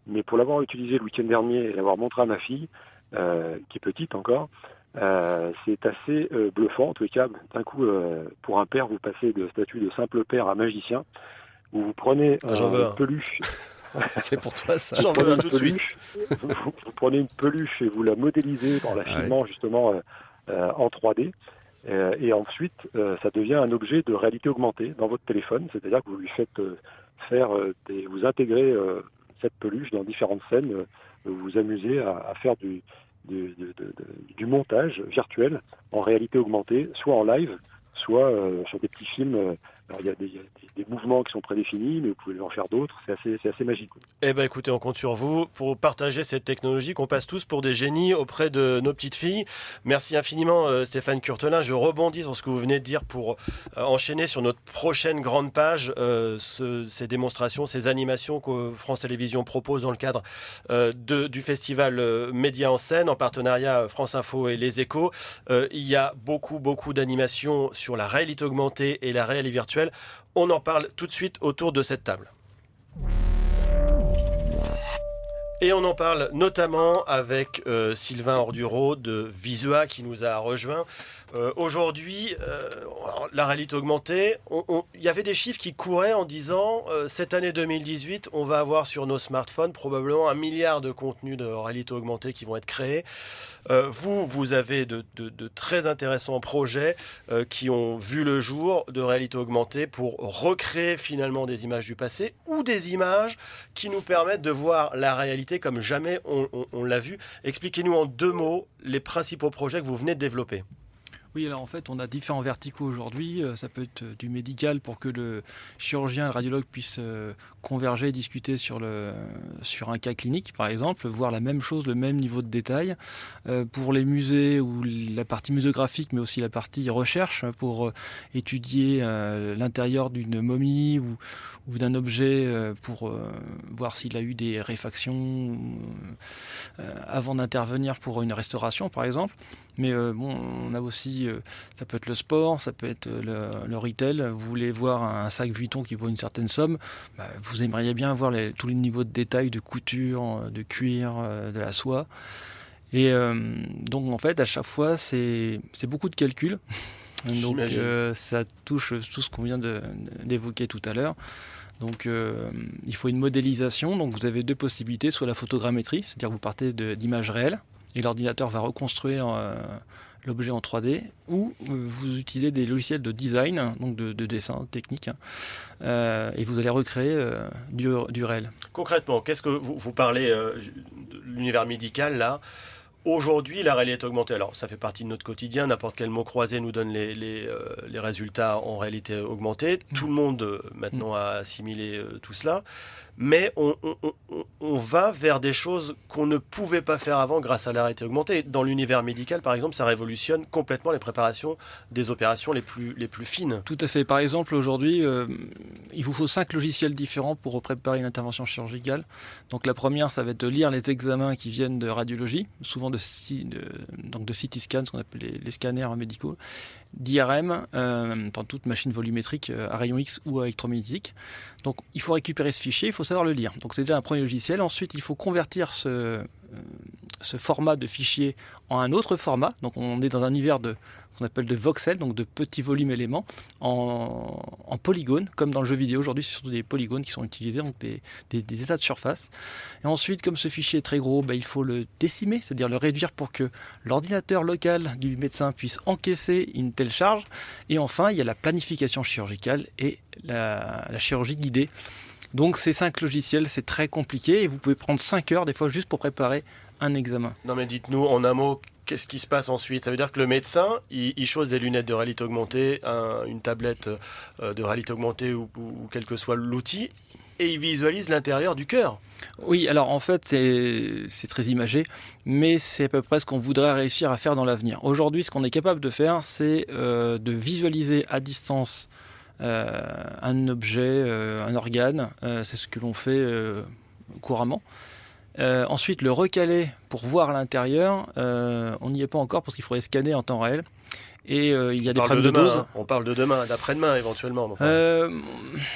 mais pour l'avoir utilisé le week-end dernier et l'avoir montré à ma fille, euh, qui est petite encore, euh, c'est assez euh, bluffant. En tout cas, d'un coup, euh, pour un père, vous passez de statut de simple père à magicien, où vous prenez Ah, un. peluche. <laughs> C'est pour toi ça. J'en veux un tout de Une suite. peluche. vous, vous prenez une peluche et vous la modélisez en la Ouais. filmant justement euh, euh, en 3D. Euh, et ensuite, euh, ça devient un objet de réalité augmentée dans votre téléphone, c'est-à-dire que vous lui faites euh, faire euh, des, vous intégrez euh, cette peluche dans différentes scènes, euh, vous vous amusez à, à faire du, du, de- de- de- du montage virtuel en réalité augmentée, soit en live, soit euh, sur des petits films. Alors il y a, des, mouvements qui sont prédéfinis, mais vous pouvez en faire d'autres. C'est assez, assez magique. Eh ben écoutez, on compte sur vous pour partager cette technologie qu'on passe tous pour des génies auprès de nos petites filles. Merci infiniment euh, Stéphane Curtelin. Je rebondis sur ce que vous venez de dire pour euh, enchaîner sur notre prochaine grande page euh, ce- ces démonstrations, ces animations que France Télévisions propose dans le cadre du festival Média en scène en partenariat France Info et Les Échos. Il y a beaucoup beaucoup d'animations sur la réalité augmentée et la réalité virtuelle. On en parle tout de suite autour de cette table. Et on en parle notamment avec euh, Sylvain Orduro de Visua qui nous a rejoint. Euh, Aujourd'hui, euh, la réalité augmentée, il y avait des chiffres qui couraient en disant euh, cette année 2018, on va avoir sur nos smartphones probablement un milliard de contenus de réalité augmentée qui vont être créés. Vous, vous avez de, très intéressants projets qui ont vu le jour de réalité augmentée pour recréer finalement des images du passé ou des images qui nous permettent de voir la réalité comme jamais on- on l'a vu. Expliquez-nous en deux mots les principaux projets que vous venez de développer. Oui, alors en fait, on a différents verticaux aujourd'hui. Euh, Ça peut être euh, du médical pour que le chirurgien le radiologue puissent euh, converger et discuter sur, le, sur un cas clinique, par exemple, voir la même chose, le même niveau de détail. Pour les musées ou la partie muséographique, mais aussi la partie recherche, pour étudier l'intérieur d'une momie ou, d'un objet pour voir s'il a eu des réfactions avant d'intervenir pour une restauration, par exemple. Mais euh, bon, on a aussi, euh, ça peut être le sport, ça peut être le, le retail. Vous voulez voir un sac Vuitton qui vaut une certaine somme, bah, vous aimeriez bien voir les- tous les niveaux de détail de couture, de cuir, euh, de la soie. Et euh, donc en fait, à chaque fois, c'est beaucoup de calculs. <laughs> Donc euh, ça touche tout ce qu'on vient d'évoquer tout à l'heure. Donc euh, il faut une modélisation. Donc vous avez deux possibilités, soit la photogrammétrie, c'est-à-dire vous partez d'images réelles et l'ordinateur va reconstruire euh, l'objet en 3D, ou euh, vous utilisez des logiciels de design, donc de, de dessin technique, hein, et vous allez recréer du, réel. Concrètement, qu'est-ce que vous, parlez de l'univers médical là? Aujourd'hui, la réalité augmentée, alors ça fait partie de notre quotidien, n'importe quel mot croisé nous donne les, les, euh, résultats en réalité augmentée. Tout le monde euh, maintenant a assimilé euh, tout cela, mais on, va vers des choses qu'on ne pouvait pas faire avant grâce à la réalité augmentée. Dans l'univers médical, par exemple, ça révolutionne complètement les préparations des opérations les plus, les plus fines. Tout à fait. Par exemple, aujourd'hui, euh, il vous faut cinq logiciels différents pour préparer une intervention chirurgicale. Donc la première, ça va être de lire les examens qui viennent de radiologie, souvent de, donc de CT scan, ce qu'on appelle les scanners médicaux, d'IRM, euh, toute machine volumétrique euh, à rayon X ou électromagnétique. Donc il faut récupérer ce fichier, il faut savoir le lire. Donc c'est déjà un premier logiciel. Ensuite, il faut convertir ce, euh, ce format de fichier en un autre format. Donc on est dans un univers de qu'on appelle de voxels, donc de petits volumes éléments, en, polygones, comme dans le jeu vidéo aujourd'hui, c'est surtout des polygones qui sont utilisés, donc des, états de surface. Et ensuite, comme ce fichier est très gros, bah, il faut le décimer, c'est-à-dire le réduire pour que l'ordinateur local du médecin puisse encaisser une telle charge. Et enfin, il y a la planification chirurgicale et la, la chirurgie guidée. Donc ces cinq logiciels, c'est très compliqué et vous pouvez prendre cinq heures des fois juste pour préparer un examen. Non mais dites-nous en un mot, qu'est-ce qui se passe ensuite? Ça veut dire que le médecin, il, il chose des lunettes de réalité augmentée, un- une tablette euh, de réalité augmentée ou, ou- quel que soit l'outil, et il visualise l'intérieur du cœur. Oui, alors en fait, c'est très imagé, mais c'est à peu près ce qu'on voudrait réussir à faire dans l'avenir. Aujourd'hui, ce qu'on est capable de faire, c'est euh, de visualiser à distance euh, un objet, un organe. C'est ce que l'on fait couramment. Euh, ensuite, le recaler pour voir l'intérieur, euh, on n'y est pas encore parce qu'il faudrait scanner en temps réel. Et euh, il y a On des problèmes de dose. hein. on parle de demain, d'après-demain éventuellement. enfin.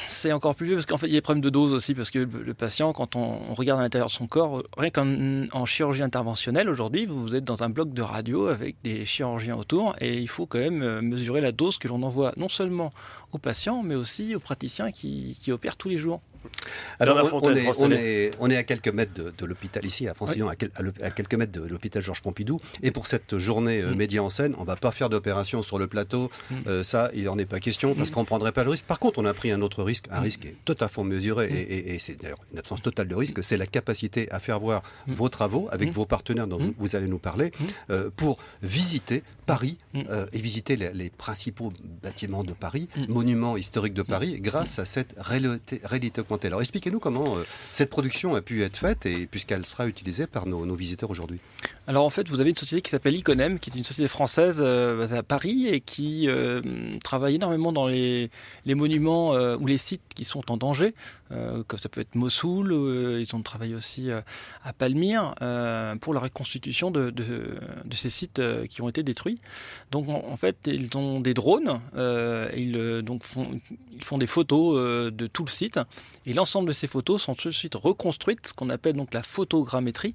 C'est encore plus vieux parce qu'en fait il y a des problèmes de dose aussi parce que le, le patient quand on, on regarde à l'intérieur de son corps, rien qu'en en chirurgie interventionnelle aujourd'hui vous êtes dans un bloc de radio avec des chirurgiens autour et il faut quand même mesurer la dose que l'on envoie non seulement aux patients mais aussi aux praticiens qui, qui opèrent tous les jours. Alors, on, est, France on, Télé. est, on est à quelques mètres de, de l'hôpital ici, à Francillon, à, quel- à quelques mètres de l'hôpital Georges Pompidou. Et pour cette journée euh, média en scène, on va pas faire d'opération sur le plateau. Euh, ça, il en est pas question parce qu'on prendrait pas le risque. Par contre, on a pris un autre risque, un risque qui est tout à fait mesuré et, et- et c'est d'ailleurs une absence totale de risque. C'est la capacité à faire voir vos travaux avec vos partenaires dont vous- allez nous parler euh, pour visiter Paris et visiter les, les principaux bâtiments de Paris, monuments historiques de Paris, grâce à cette réalité, réalité Alors expliquez-nous comment euh, cette production a pu être faite et puisqu'elle sera utilisée par nos, visiteurs aujourd'hui. Alors en fait, vous avez une société qui s'appelle Iconem, qui est une société française euh, basée à Paris et qui euh, travaille énormément dans les, monuments euh, ou les sites qui sont en danger, euh, comme ça peut être Mossoul, euh, ils ont travaillé aussi euh, à Palmyre euh, pour la reconstitution de, ces sites euh, qui ont été détruits. Donc en, fait, ils ont des drones, euh, et ils, euh, font, des photos euh, de tout le site et l'ensemble de ces photos sont tout de suite reconstruites, ce qu'on appelle donc la photogrammétrie.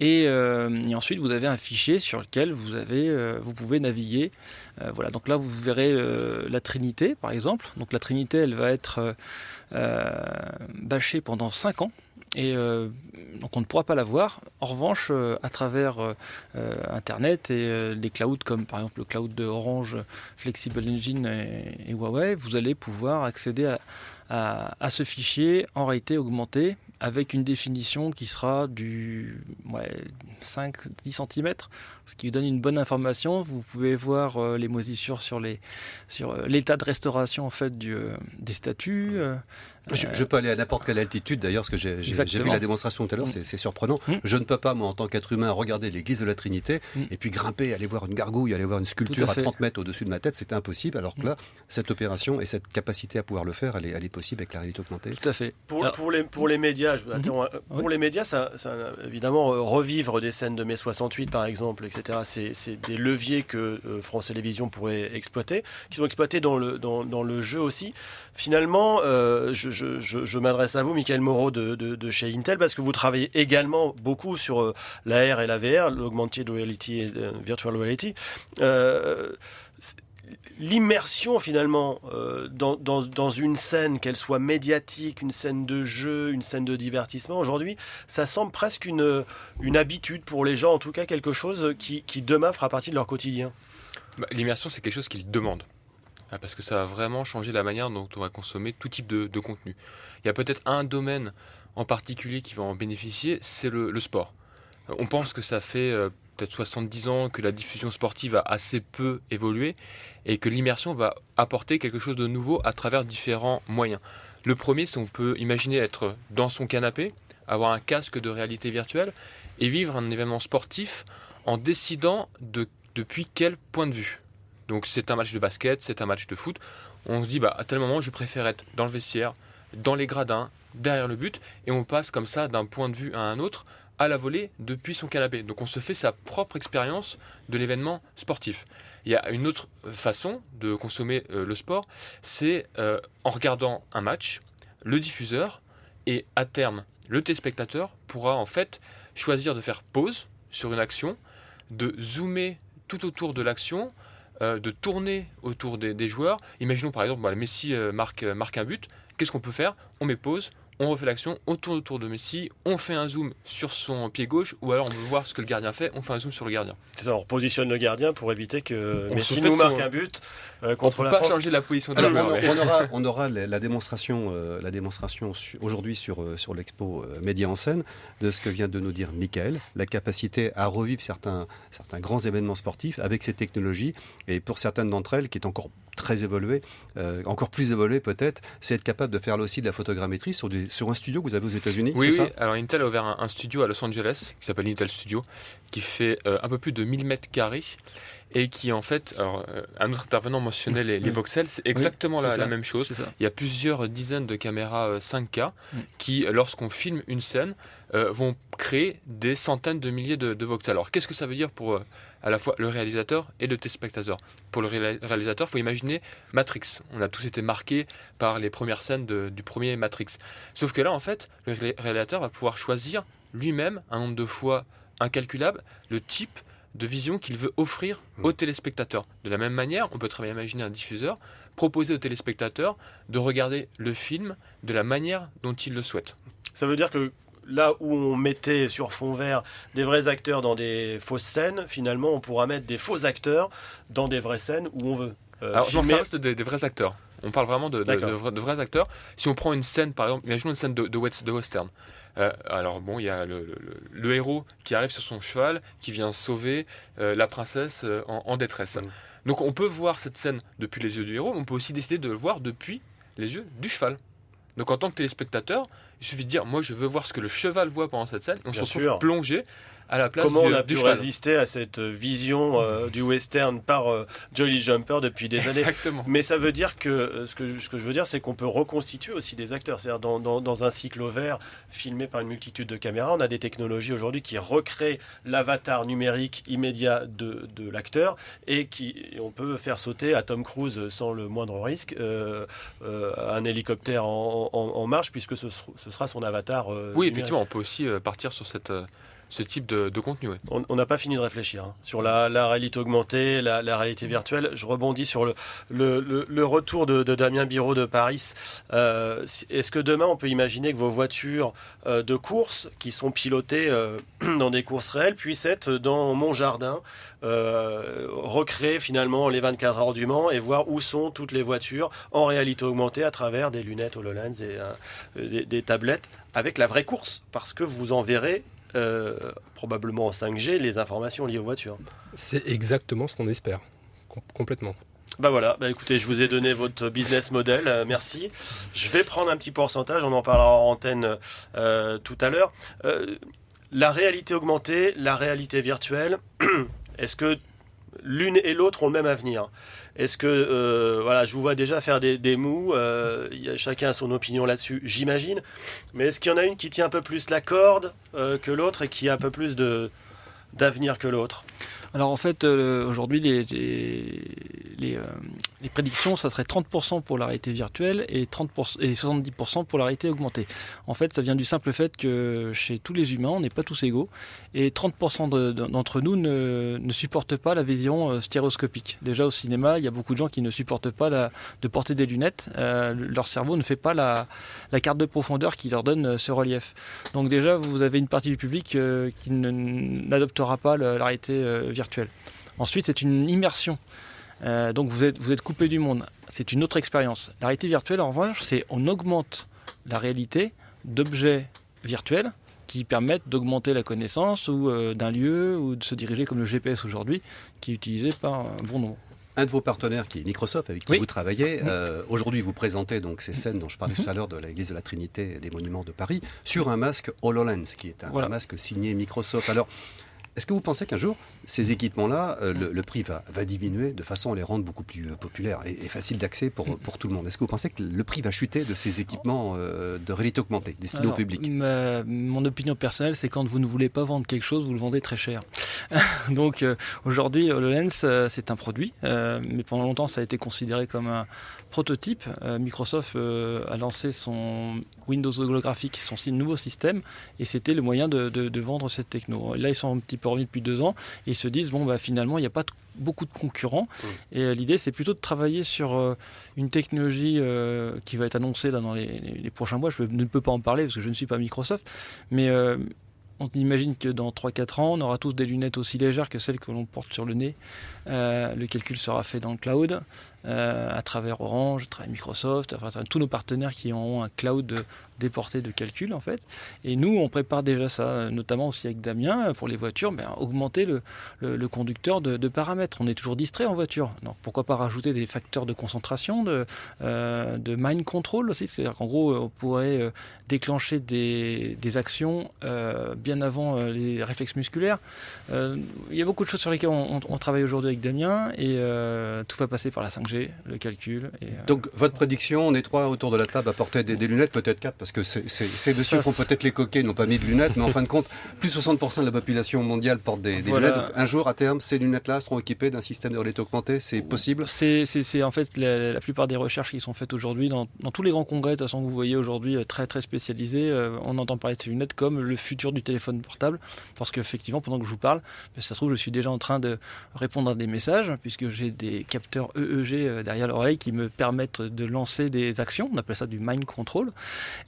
Et, euh, et ensuite, vous avez un fichier sur lequel vous, avez, euh, vous pouvez naviguer. Euh, voilà, donc là, vous verrez la Trinité, par exemple. Donc la Trinité, elle va être bâchée pendant 5 ans. Et donc on ne pourra pas la voir. En revanche, à travers Internet et les clouds comme par exemple le cloud de Orange, Flexible Engine et Huawei, vous allez pouvoir accéder à, à, à ce fichier en réalité augmentée avec une définition qui sera du ouais, 5-10 cm, ce qui vous donne une bonne information. Vous pouvez voir euh, les moisissures sur les sur euh, l'état de restauration en fait du, euh, des statues. euh, Je, je peux aller à n'importe quelle altitude d'ailleurs, parce que j'ai- vu la démonstration tout à l'heure, Mm. c'est surprenant. Mm. Je ne peux pas, moi, en tant qu'être humain, regarder l'église de la Trinité Mm. et puis grimper, aller voir une gargouille, aller voir une sculpture à à, fait. 30 mètres au-dessus de ma tête, c'est impossible. Alors que là, cette opération et cette capacité à pouvoir le faire, elle est, elle est possible avec la réalité augmentée. tout à fait. Pour, Alors- pour, les, pour les médias, je Mhm. euh, pour Oui. les médias, ça, ça, évidemment, euh, revivre des scènes de mai 68, par exemple, etc., c'est des leviers que euh, France Télévisions pourrait exploiter, qui sont exploités dans le, dans, dans le jeu aussi. Finalement, euh, je, je, je, je m'adresse à vous, Michael Moreau de, de, de chez Intel, parce que vous travaillez également beaucoup sur l'AR et la VR, l'augmented reality et virtual reality. Euh, L'immersion finalement euh, dans, dans, une scène, qu'elle soit médiatique, une scène de jeu, une scène de divertissement, aujourd'hui, ça semble presque une, une habitude pour les gens, en tout cas quelque chose qui, qui demain fera partie de leur quotidien. Bah, L'immersion, c'est quelque chose qu'ils demandent. Ah, Parce que ça va vraiment changer la manière dont on va consommer tout type de, de contenu. Il y a peut-être un domaine en particulier qui va en bénéficier, c'est le, le sport. Euh, On pense que ça fait euh, peut-être 70 ans que la diffusion sportive a assez peu évolué et que l'immersion va apporter quelque chose de nouveau à travers différents moyens. Le premier, c'est on peut imaginer être dans son canapé, avoir un casque de réalité virtuelle et vivre un événement sportif en décidant de depuis quel point de vue. Donc c'est un match de basket, c'est un match de foot. On se dit bah à tel moment je préfère être dans le vestiaire, dans les gradins, derrière le but, et on passe comme ça d'un point de vue à un autre à la volée depuis son canapé. Donc on se fait sa propre expérience de l'événement sportif. Il y a une autre façon de consommer euh, le sport, c'est euh, en regardant un match, le diffuseur et à terme le téléspectateur pourra en fait choisir de faire pause sur une action, de zoomer tout autour de l'action, euh, de tourner autour des, joueurs. Imaginons par exemple, Messi marque, marque un but. Qu'est-ce qu'on peut faire? On met pause, on refait l'action, on tourne autour de Messi, on fait un zoom sur son pied gauche, ou alors on veut voir ce que le gardien fait, on fait un zoom sur le gardien. C'est ça, on positionne le gardien pour éviter que On Messi nous marque son- un but euh, On contre peut la pas France. changer la position des Alors, joueurs. on, mais- on aura, <laughs> on aura la, la démonstration, euh, la démonstration su- aujourd'hui sur, euh, sur l'expo euh, Média en scène de ce que vient de nous dire Michael, la capacité à revivre certains, certains grands événements sportifs avec ces technologies, et pour certaines d'entre elles, qui est encore très évoluée, euh, encore plus évoluée peut-être, c'est être capable de faire là aussi de la photogrammétrie sur, des- sur un studio que vous avez aux États-Unis, Oui, c'est oui. ça Alors Intel a ouvert un, un studio à Los Angeles qui s'appelle Intel Studio, qui fait euh, un peu plus de 1000 mètres carrés et qui en fait, alors, euh, un autre intervenant mentionnait les, les Oui. voxels, c'est exactement la, la même chose. Il y a plusieurs dizaines de caméras euh, 5K Mm. qui, euh, lorsqu'on filme une scène, euh, vont créer des centaines de milliers de, de voxels. Alors qu'est-ce que ça veut dire pour euh, à la fois le réalisateur et le téléspectateur? Pour le réa- réalisateur, il faut imaginer Matrix. On a tous été marqués par les premières scènes de- du premier Matrix. Sauf que là, en fait, le ré- réalisateur va pouvoir choisir lui-même un nombre de fois incalculable le type de vision qu'il veut offrir Mm. au téléspectateur. De la même manière, on peut très bien imaginer un diffuseur proposer aux téléspectateurs de regarder le film de la manière dont ils le souhaitent. Ça veut dire que là où on mettait sur fond vert des vrais acteurs dans des fausses scènes, finalement on pourra mettre des faux acteurs dans des vraies scènes où on veut. Euh, Alors, non, ça reste des, vrais acteurs. On parle vraiment de, de, vrais acteurs. Si on prend une scène, par exemple, imaginons une scène de, de, western. Euh, alors bon, il y a le, héros qui arrive sur son cheval, qui vient sauver euh, la princesse en, détresse. Mm. Donc on peut voir cette scène depuis les yeux du héros, mais on peut aussi décider de le voir depuis les yeux du cheval. Donc en tant que téléspectateur, il suffit de dire moi je veux voir ce que le cheval voit pendant cette scène. on se retrouve plongé Comment on a pu résister à cette vision euh, du western par euh, Jolly Jumper depuis des années Exactement. Mais ça veut dire que euh, ce, que ce que je veux dire, c'est qu'on peut reconstituer aussi des acteurs. C'est-à-dire dans, dans, dans, un cycle vert filmé par une multitude de caméras, on a des technologies aujourd'hui qui recréent l'avatar numérique immédiat de, de l'acteur et qui on peut faire sauter à Tom Cruise sans le moindre risque un hélicoptère en, en, marche puisque ce, ce, sera son avatar. oui, effectivement, on peut aussi partir sur cette ce type de, contenu. On n'a pas fini de réfléchir hein. sur la, réalité augmentée, la, réalité virtuelle. Je rebondis sur le, retour de, Damien Biro de Paris. Euh, est-ce que demain on peut imaginer que vos voitures euh, de course qui sont pilotées euh, <clears throat> dans des courses réelles puissent être dans mon jardin, recréer finalement les 24 heures du Mans et voir où sont toutes les voitures en réalité augmentée à travers des lunettes HoloLens et des tablettes avec la vraie course? Parce que vous en verrez euh, probablement en 5G, les informations liées aux voitures. C'est exactement ce qu'on espère, complètement. Bah voilà, bah écoutez, je vous ai donné votre business model, euh, merci. Je vais prendre un petit pourcentage, on en parlera en antenne euh, tout à l'heure. la réalité augmentée, la réalité virtuelle, <clears throat> est-ce que l'une et l'autre ont le même avenir? Est-ce que, euh, voilà, je vous vois déjà faire des, des euh, chacun a son opinion là-dessus, j'imagine, mais est-ce qu'il y en a une qui tient un peu plus la corde euh, que l'autre et qui a un peu plus d'avenir que l'autre? Alors en fait, aujourd'hui, les, les, prédictions, ça serait 30% pour la réalité virtuelle et, 30% et 70% pour la réalité augmentée. En fait, ça vient du simple fait que chez tous les humains, on n'est pas tous égaux et 30% d'entre nous ne, ne, supportent pas la vision euh, stéréoscopique. Déjà au cinéma, il y a beaucoup de gens qui ne supportent pas la, de porter des lunettes. Euh, leur cerveau ne fait pas la, la, carte de profondeur qui leur donne euh, ce relief. Donc déjà, vous avez une partie du public qui n'adoptera pas la, réalité virtuelle. Ensuite, c'est une immersion. donc vous êtes, vous êtes coupé du monde. C'est une autre expérience. La réalité virtuelle, en revanche, c'est on augmente la réalité d'objets virtuels qui permettent d'augmenter la connaissance ou euh, d'un lieu ou de se diriger comme le GPS aujourd'hui, qui est utilisé par un bon nombre. Un de vos partenaires, qui est Microsoft, avec qui vous travaillez, euh, aujourd'hui vous présentez donc ces scènes dont je parlais tout à l'heure de l'église de la Trinité et des monuments de Paris sur un masque HoloLens, qui est un masque signé Microsoft. Alors, est-ce que vous pensez qu'un jour, ces équipements-là, euh, le, prix va, diminuer de façon à les rendre beaucoup plus euh, populaires et, et faciles d'accès pour, pour tout le monde? Est-ce que vous pensez que le prix va chuter de ces équipements euh, de réalité augmentée destinés au public? Mon opinion personnelle, c'est quand vous ne voulez pas vendre quelque chose, vous le vendez très cher. <laughs> Donc aujourd'hui, HoloLens, c'est un produit, mais pendant longtemps, ça a été considéré comme un prototype. Microsoft a lancé son Windows holographique, son nouveau système, et c'était le moyen de, de, vendre cette techno. Là, ils sont un petit peu revenus depuis deux ans, et ils se disent, bon, bah, finalement, il n'y a pas beaucoup de concurrents, mmh. et euh, l'idée, c'est plutôt de travailler sur euh, une technologie euh, qui va être annoncée là, dans les, les, prochains mois. Je ne peux pas en parler parce que je ne suis pas Microsoft, mais on imagine que dans 3-4 ans, on aura tous des lunettes aussi légères que celles que l'on porte sur le nez. le calcul sera fait dans le cloud. Euh, à travers Orange, à travers Microsoft, à travers tous nos partenaires qui ont un cloud déporté de calcul en fait. Et nous, on prépare déjà ça, notamment aussi avec Damien pour les voitures, ben, augmenter le, conducteur de, paramètres. On est toujours distrait en voiture. Donc pourquoi pas rajouter des facteurs de concentration, de, euh, mind control aussi, c'est-à-dire qu'en gros, on pourrait euh, déclencher des, actions bien avant les réflexes musculaires. il y a beaucoup de choses sur lesquelles on travaille aujourd'hui avec Damien et tout va passer par la 5G le calcul. Et, euh, Donc votre prédiction, on est trois autour de la table à porter des, lunettes, peut-être quatre, parce que ces dessus font peut-être les coquets, n'ont pas mis de lunettes, mais en fin de compte, plus de 60% de la population mondiale porte des, lunettes. un jour, à terme, ces lunettes-là seront équipées d'un système de réalité augmentée, c'est possible C'est en fait la, plupart des recherches qui sont faites aujourd'hui dans, tous les grands congrès, de toute façon, que vous voyez aujourd'hui, euh, très très spécialisés, euh, on entend parler de ces lunettes comme le futur du téléphone portable, parce qu'effectivement, pendant que je vous parle, ben, ça se trouve, je suis déjà en train de répondre à des messages, puisque j'ai des capteurs EEG euh, derrière l'oreille qui me permettent de lancer des actions. On appelle ça du mind control.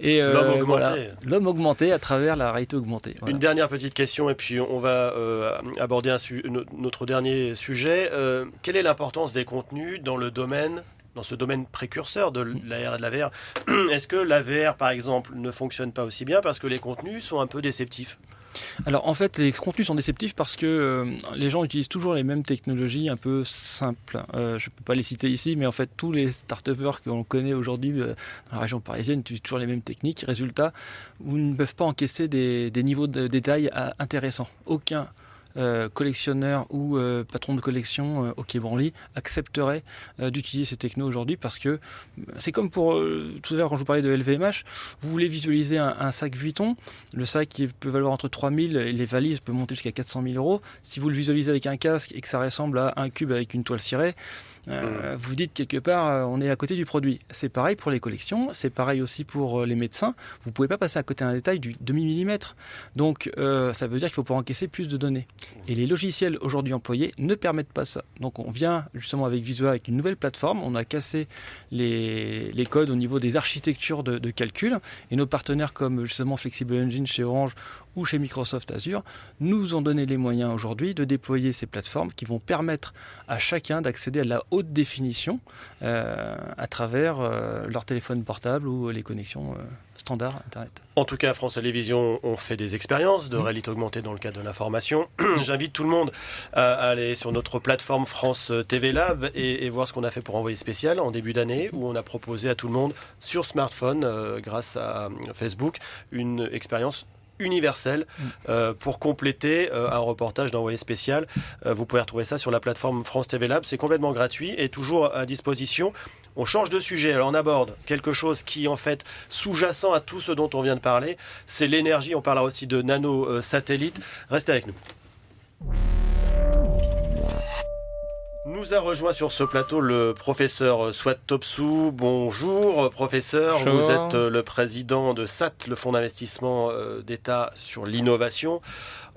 Et L'homme augmenté. voilà, l'homme augmenté à travers la réalité augmentée. Voilà. Une dernière petite question et puis on va euh, aborder un su- no- notre dernier sujet. Euh, quelle est l'importance des contenus dans le domaine dans ce domaine précurseur de l'AR et de la VR <clears throat> Est-ce que la VR, par exemple, ne fonctionne pas aussi bien parce que les contenus sont un peu déceptifs? Alors en fait, les contenus sont déceptifs parce que euh, les gens utilisent toujours les mêmes technologies un peu simples. Euh, je ne peux pas les citer ici, mais en fait, tous les start-upers que l'on connaît aujourd'hui euh, dans la région parisienne utilisent toujours les mêmes techniques. Résultat, vous ne peuvent pas encaisser des, des niveaux de détail intéressants. Aucun euh, collectionneur ou euh, patron de collection euh, au Quai Branly accepterait euh, d'utiliser ces technos aujourd'hui parce que euh, c'est comme pour euh, tout à l'heure quand je vous parlais de LVMH, vous voulez visualiser un, un sac Vuitton, le sac qui peut valoir entre 3000 et les valises peuvent monter jusqu'à 400 000 euros. Si vous le visualisez avec un casque et que ça ressemble à un cube avec une toile cirée, euh, vous dites quelque part euh, on est à côté du produit. C'est pareil pour les collections, c'est pareil aussi pour euh, les médecins. Vous pouvez pas passer à côté d'un détail du demi millimètre. Donc euh, ça veut dire qu'il faut pouvoir encaisser plus de données. Et les logiciels aujourd'hui employés ne permettent pas ça. Donc on vient justement avec Visua avec une nouvelle plateforme. On a cassé les, les codes au niveau des architectures de, de calcul. Et nos partenaires comme justement Flexible Engine chez Orange ou chez Microsoft Azure nous ont donné les moyens aujourd'hui de déployer ces plateformes qui vont permettre à chacun d'accéder à de la haute définition euh, à travers euh, leur téléphone portable ou les connexions euh, standards Internet. En tout cas, France Télévisions ont fait des expériences de réalité augmentée dans le cadre de l'information. <clears throat> J'invite tout le monde à aller sur notre plateforme France TV Lab et, et voir ce qu'on a fait pour Envoyer Spécial en début d'année, où on a proposé à tout le monde sur smartphone, euh, grâce à Facebook, une expérience universelle euh, pour compléter euh, un reportage d'envoyé spécial. Euh, vous pouvez retrouver ça sur la plateforme France TV Lab. C'est complètement gratuit et toujours à disposition. On change de sujet. Alors on aborde quelque chose qui en fait sous-jacent à tout ce dont on vient de parler. C'est l'énergie. On parlera aussi de nano satellites. Restez avec nous. Nous a rejoint sur ce plateau le professeur Swat Topsou. Bonjour professeur, Bonjour. vous êtes euh, le président de SAT, le fonds d'investissement euh, d'État sur l'innovation.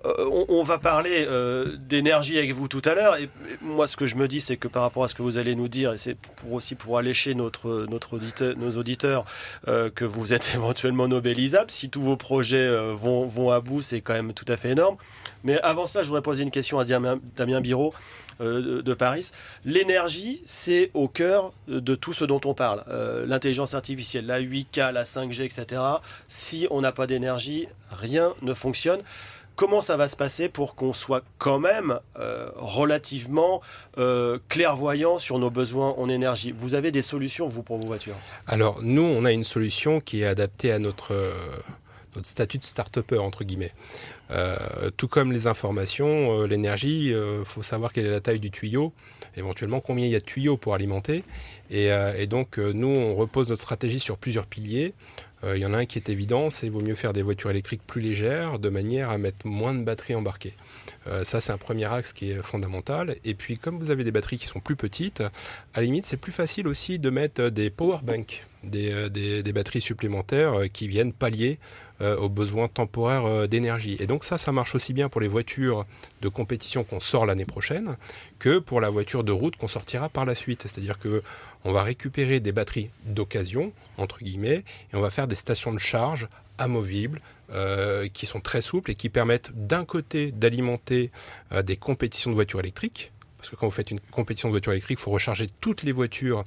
Euh, on, on va parler euh, d'énergie avec vous tout à l'heure. Et, et moi, ce que je me dis, c'est que par rapport à ce que vous allez nous dire, et c'est pour aussi pour allécher notre, notre auditeur, nos auditeurs, euh, que vous êtes <laughs> éventuellement nobélisable. Si tous vos projets vont, vont à bout, c'est quand même tout à fait énorme. Mais avant cela, je voudrais poser une question à Damien, Damien Biro euh, de, Paris. L'énergie, c'est au cœur de tout ce dont on parle. Euh, L'intelligence artificielle, la 8K, la 5G, etc. Si on n'a pas d'énergie, rien ne fonctionne. Comment ça va se passer pour qu'on soit quand même euh, relativement clairvoyant sur nos besoins en énergie? Vous avez des solutions, vous, pour vos voitures? Alors, nous, on a une solution qui est adaptée à notre, notre statut de start-upper, entre guillemets. Euh, tout comme les informations, euh, l'énergie, il faut savoir quelle est la taille du tuyau, éventuellement combien il y a de tuyaux pour alimenter. Et, euh, donc, euh, nous, on repose notre stratégie sur plusieurs piliers. Euh, Il y en a un qui est évident, c'est vaut mieux faire des voitures électriques plus légères, de manière à mettre moins de batteries embarquées. Euh, ça, c'est un premier axe qui est fondamental. Et puis, comme vous avez des batteries qui sont plus petites, à la limite, c'est plus facile aussi de mettre des power banks, des, euh, des, batteries supplémentaires euh, qui viennent pallier euh, aux besoins temporaires euh, d'énergie. Et donc ça, ça marche aussi bien pour les voitures de compétition qu'on sort l'année prochaine que pour la voiture de route qu'on sortira par la suite. C'est-à-dire que on va récupérer des batteries d'occasion, entre guillemets, et on va faire des stations de charge amovibles euh, qui sont très souples et qui permettent d'un côté d'alimenter euh, des compétitions de voitures électriques. Parce que quand vous faites une compétition de voitures électriques, il faut recharger toutes les voitures.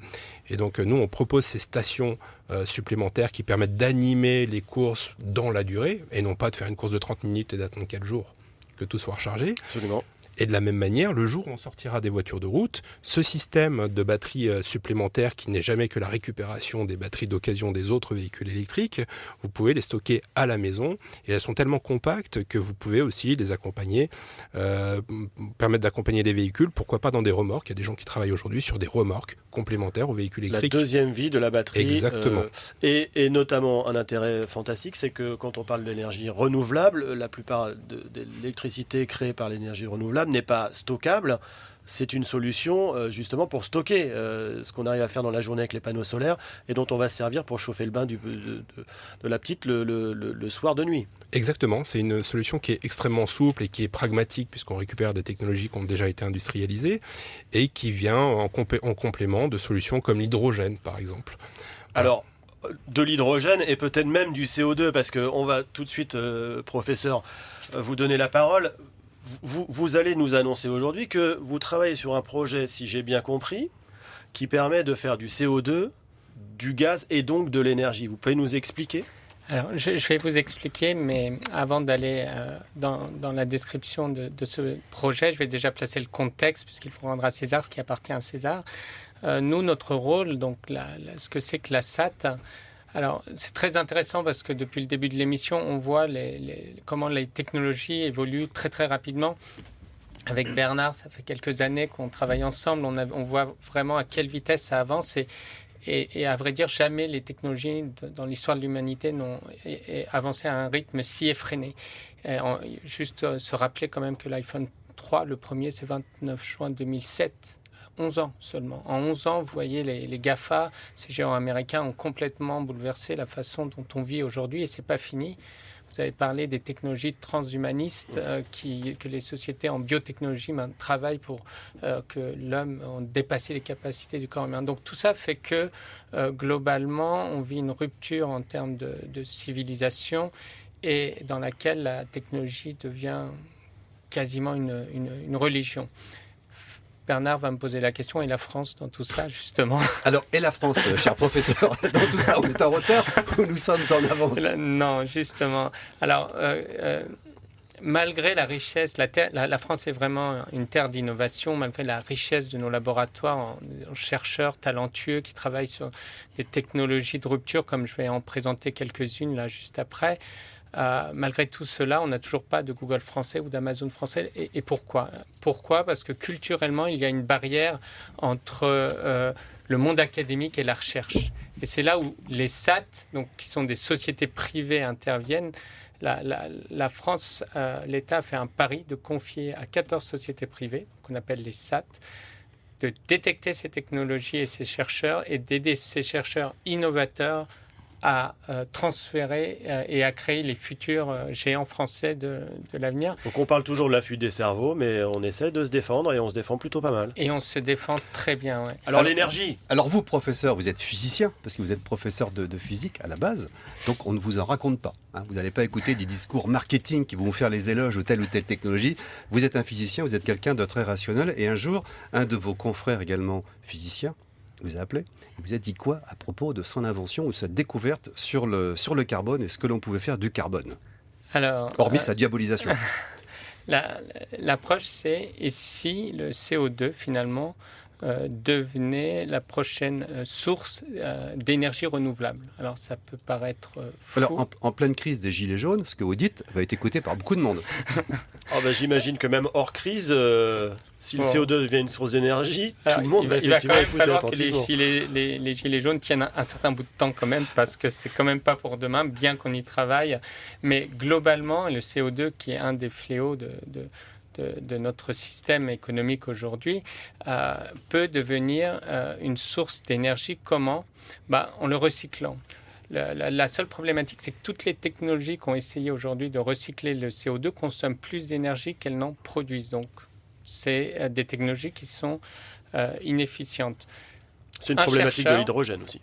Et donc, euh, nous, on propose ces stations supplémentaires qui permettent d'animer les courses dans la durée et non pas de faire une course de 30 minutes et d'attendre 4 jours que tout soit rechargé. Absolument. Et de la même manière, le jour où on sortira des voitures de route, ce système de batteries euh, supplémentaires qui n'est jamais que la récupération des batteries d'occasion des autres véhicules électriques, vous pouvez les stocker à la maison et elles sont tellement compactes que vous pouvez aussi les accompagner, euh, permettre d'accompagner les véhicules, pourquoi pas dans des remorques. Il y a des gens qui travaillent aujourd'hui sur des remorques complémentaires aux véhicules La électriques. deuxième vie de la batterie. Exactement. euh, et, et notamment un intérêt fantastique, c'est que quand on parle d'énergie renouvelable, la plupart de, de l'électricité créée par l'énergie renouvelable n'est pas stockable c'est une solution euh, justement pour stocker euh, ce qu'on arrive à faire dans la journée avec les panneaux solaires et dont on va se servir pour chauffer le bain du, de, la petite le, soir de nuit. Exactement, c'est une solution qui est extrêmement souple et qui est pragmatique puisqu'on récupère des technologies qui ont déjà été industrialisées et qui vient en, en complément de solutions comme l'hydrogène par exemple. Alors, de l'hydrogène et peut-être même du CO2 parce qu'on va tout de suite, euh, professeur, vous donner la parole vous, allez nous annoncer aujourd'hui que vous travaillez sur un projet, si j'ai bien compris, qui permet de faire du CO2, du gaz et donc de l'énergie. Vous pouvez nous expliquer? Alors, je, vais vous expliquer, mais avant d'aller euh, dans, la description de, ce projet, je vais déjà placer le contexte, puisqu'il faut rendre à César ce qui appartient à César. Euh, nous, notre rôle, donc ce que c'est que la SAT, alors, c'est très intéressant parce que depuis le début de l'émission, on voit comment les technologies évoluent très très rapidement. Avec Bernard, ça fait quelques années qu'on travaille ensemble. On, voit vraiment à quelle vitesse ça avance. Et, à vrai dire, jamais les technologies dans l'histoire de l'humanité n'ont avancé à un rythme si effréné. juste euh, se rappeler quand même que l'iPhone 3, le premier, c'est 29 juin 2007. 11 ans seulement. En 11 ans, vous voyez, les, GAFA, ces géants américains, ont complètement bouleversé la façon dont on vit aujourd'hui et c'est pas fini. Vous avez parlé des technologies transhumanistes euh, qui, que les sociétés en biotechnologie travaillent pour euh, que l'homme ait dépassé les capacités du corps humain. Donc tout ça fait que euh, globalement, on vit une rupture en termes de, civilisation et dans laquelle la technologie devient quasiment une religion. Bernard va me poser la question, et la France dans tout ça, justement <laughs> Alors, et la France, euh, cher professeur, <laughs> dans tout ça, on est en retard ou nous sommes en avance Non, justement. Alors, euh, euh, malgré la richesse, la, la, France est vraiment une terre d'innovation, malgré la richesse de nos laboratoires en, en, chercheurs talentueux qui travaillent sur des technologies de rupture, comme je vais en présenter quelques-unes là juste après. Euh, malgré tout cela, on n'a toujours pas de Google français ou d'Amazon français. Et, pourquoi? Pourquoi? Parce que culturellement, il y a une barrière entre euh, le monde académique et la recherche. Et c'est là où les SAT, donc, qui sont des sociétés privées, interviennent. La, France, euh, l'État a fait un pari de confier à 14 sociétés privées, qu'on appelle les SAT, de détecter ces technologies et ces chercheurs et d'aider ces chercheurs innovateurs à euh, transférer euh, et à créer les futurs euh, géants français de, l'avenir. Donc on parle toujours de la fuite des cerveaux, mais on essaie de se défendre et on se défend plutôt pas mal. Et on se défend très bien, ouais. Alors, l'énergie Alors vous, professeur, vous êtes physicien, parce que vous êtes professeur de, physique à la base, donc on ne vous en raconte pas. Hein. Vous n'allez pas écouter des discours marketing qui vont vous faire les éloges de telle ou telle technologie. Vous êtes un physicien, vous êtes quelqu'un de très rationnel, et un jour, un de vos confrères également physiciens vous a appelé. Il vous a dit quoi à propos de son invention ou de sa découverte sur le, sur le carbone et ce que l'on pouvait faire du carbone Alors, Hormis euh, sa diabolisation. <laughs> L'approche, c'est et si le CO2 finalement devenait la prochaine euh, source euh, d'énergie renouvelable. Alors ça peut paraître fou. Alors en, pleine crise des gilets jaunes, ce que vous dites va être écouté par beaucoup de monde. oh <laughs> ben, J'imagine que même hors crise, si le CO2 devient une source d'énergie, tout le monde va, il va quand même falloir que les gilets, les, gilets, jaunes tiennent un, certain bout de temps quand même, parce que c'est quand même pas pour demain, bien qu'on y travaille. Mais globalement, le CO2 qui est un des fléaux de de, notre système économique aujourd'hui euh, peut devenir euh, une source d'énergie. Comment? Bah, En le recyclant. La, seule problématique, c'est que toutes les technologies qui ont essayé aujourd'hui de recycler le CO2 consomment plus d'énergie qu'elles n'en produisent. Donc, c'est euh, des technologies qui sont inefficientes. C'est une problématique de l'hydrogène aussi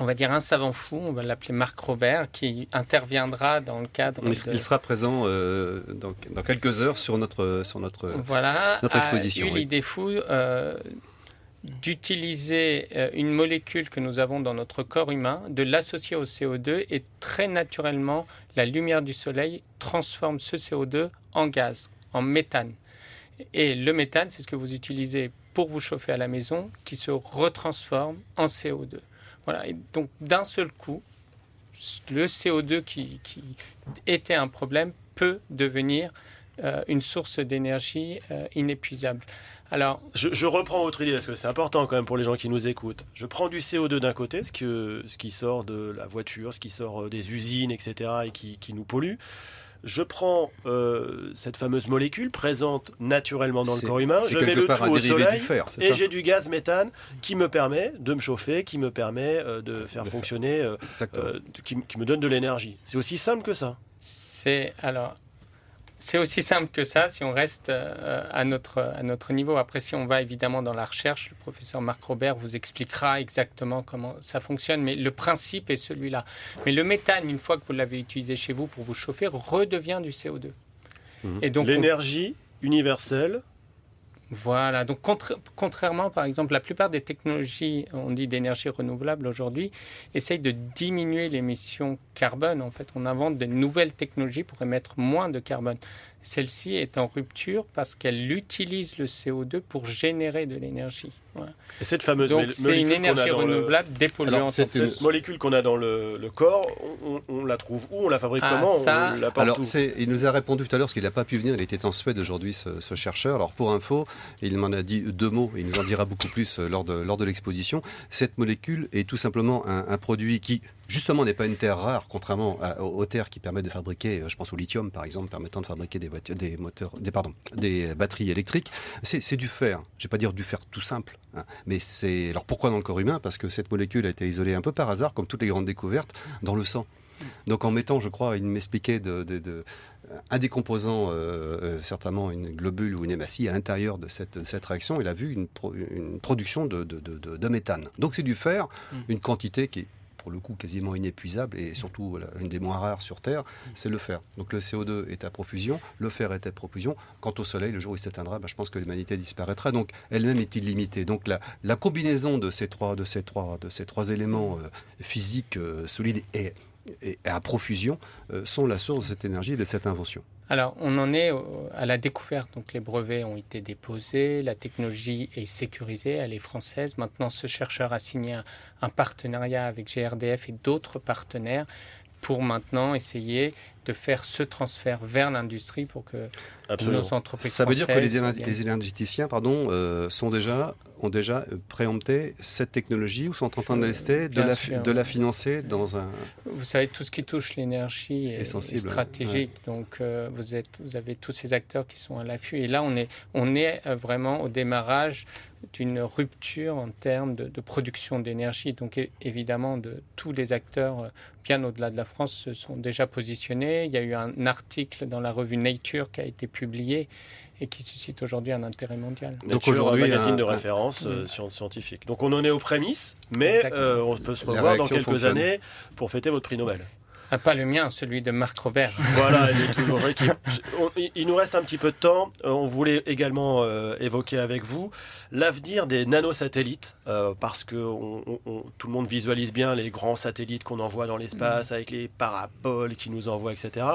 on va dire un savant fou, on va l'appeler Marc Robert, qui interviendra dans le cadre. Il, il sera présent euh, dans, quelques heures sur notre, sur notre, voilà, notre exposition. A eu l'idée fou euh, d'utiliser euh, une molécule que nous avons dans notre corps humain, de l'associer au CO2 et très naturellement, la lumière du soleil transforme ce CO2 en gaz, en méthane. Et le méthane, c'est ce que vous utilisez pour vous chauffer à la maison, qui se retransforme en CO2. Voilà. Donc, d'un seul coup, le CO2 qui, était un problème peut devenir euh, une source d'énergie euh, inépuisable. Alors, je, reprends votre idée parce que c'est important quand même pour les gens qui nous écoutent. Je prends du CO2 d'un côté, ce, qui sort de la voiture, ce qui sort euh, des usines, etc., et qui nous pollue. Je prends euh, cette fameuse molécule présente naturellement dans le corps humain, je mets le tout au soleil fer, et j'ai du gaz méthane qui me permet de me chauffer, qui me permet euh, de faire fonctionner, euh, euh, qui, qui me donne de l'énergie. C'est aussi simple que ça. C'est alors. C'est aussi simple que ça si on reste euh, à, notre, à notre niveau. Après, si on va évidemment dans la recherche, le professeur Marc Robert vous expliquera exactement comment ça fonctionne, mais le principe est celui-là. Mais le méthane, une fois que vous l'avez utilisé chez vous pour vous chauffer, redevient du CO2. Et donc, on- L'énergie universelle, Voilà, donc contra- contrairement par exemple, la plupart des technologies, on dit d'énergie renouvelable aujourd'hui, essayent de diminuer l'émission carbone. En fait, on invente de nouvelles technologies pour émettre moins de carbone. Celle-ci est en rupture parce qu'elle utilise le CO2 pour générer de l'énergie. Voilà. et cette fameuse Donc c'est molécule une qu'on a énergie dans le- renouvelable Alors, dépolluante. Cette molécule qu'on a dans le, le corps, on, on- on la trouve où? On la fabrique Ah, comment? ça- On l'apporte Alors, où c'est- il nous a répondu tout à l'heure parce qu'il n'a pas pu venir. Il était en Suède aujourd'hui, ce, ce chercheur. Alors, pour info, il m'en a dit deux mots. Il nous en dira beaucoup plus euh, lors de, lors de l'exposition. Cette molécule est tout simplement un, un produit qui, justement, n'est pas une terre rare, contrairement à- aux, aux terres qui permettent de fabriquer, euh, je pense au lithium, par exemple, permettant de fabriquer des, voitures, des moteurs, des, pardon, des batteries électriques. C'est du fer. Je vais pas dire du fer tout simple, hein, mais c'est. Alors, pourquoi dans le corps humain? Parce que cette molécule a été isolée un peu par hasard, comme toutes les grandes découvertes, dans le sang. Donc en mettant, je crois, il m'expliquait de, de- de- un des composants, euh, euh, certainement une globule ou une hématie à l'intérieur de cette, de cette réaction, il a vu une, pro- une production de, méthane. Donc c'est du fer, une quantité qui est pour le coup quasiment inépuisable et surtout une des moins rares sur Terre, c'est le fer. Donc le CO2 est à profusion, le fer est à profusion. Quant au Soleil, le jour où il s'éteindra, bah, je pense que l'humanité disparaîtra. Donc elle-même est illimitée. Donc la, combinaison de ces trois, de ces trois, de ces trois éléments euh, physiques euh, solides et, et à profusion euh, sont la source de cette énergie et de cette invention. Alors, on en est à la découverte. Donc, les brevets ont été déposés, la technologie est sécurisée, elle est française. Maintenant, ce chercheur a signé un, un partenariat avec GRDF et d'autres partenaires pour maintenant essayer de faire ce transfert vers l'industrie pour que Absolument. nos entreprises Ça veut dire que les, énergéticiens pardon, euh, sont déjà, ont déjà euh, préempté cette technologie ou sont en train de, rester, de, la, sûr. de la financer dans un... Vous savez, tout ce qui touche l'énergie est, stratégique. Donc, euh, vous, êtes, vous avez tous ces acteurs qui sont à l'affût. Et là, on est, on est euh, vraiment au démarrage d'une rupture en termes de, de production d'énergie. Donc, évidemment, de, tous les acteurs, bien au-delà de la France, se sont déjà positionnés. Il y a eu un article dans la revue Nature qui a été publié et qui suscite aujourd'hui un intérêt mondial. Donc aujourd'hui, un magazine un- de un- référence euh, Mm. sci- scientifique. Donc on en est aux prémices, mais euh, on peut se revoir dans quelques fonctionne. années pour fêter votre prix Nobel. Ah, pas le mien, celui de Marc Robert. <laughs> Voilà, il est toujours on- il- nous reste un petit peu de temps. Euh, On voulait également euh, évoquer avec vous l'avenir des nanosatellites, euh, parce que on- on- on- tout le monde visualise bien les grands satellites qu'on envoie dans l'espace avec les paraboles qui nous envoient, etc.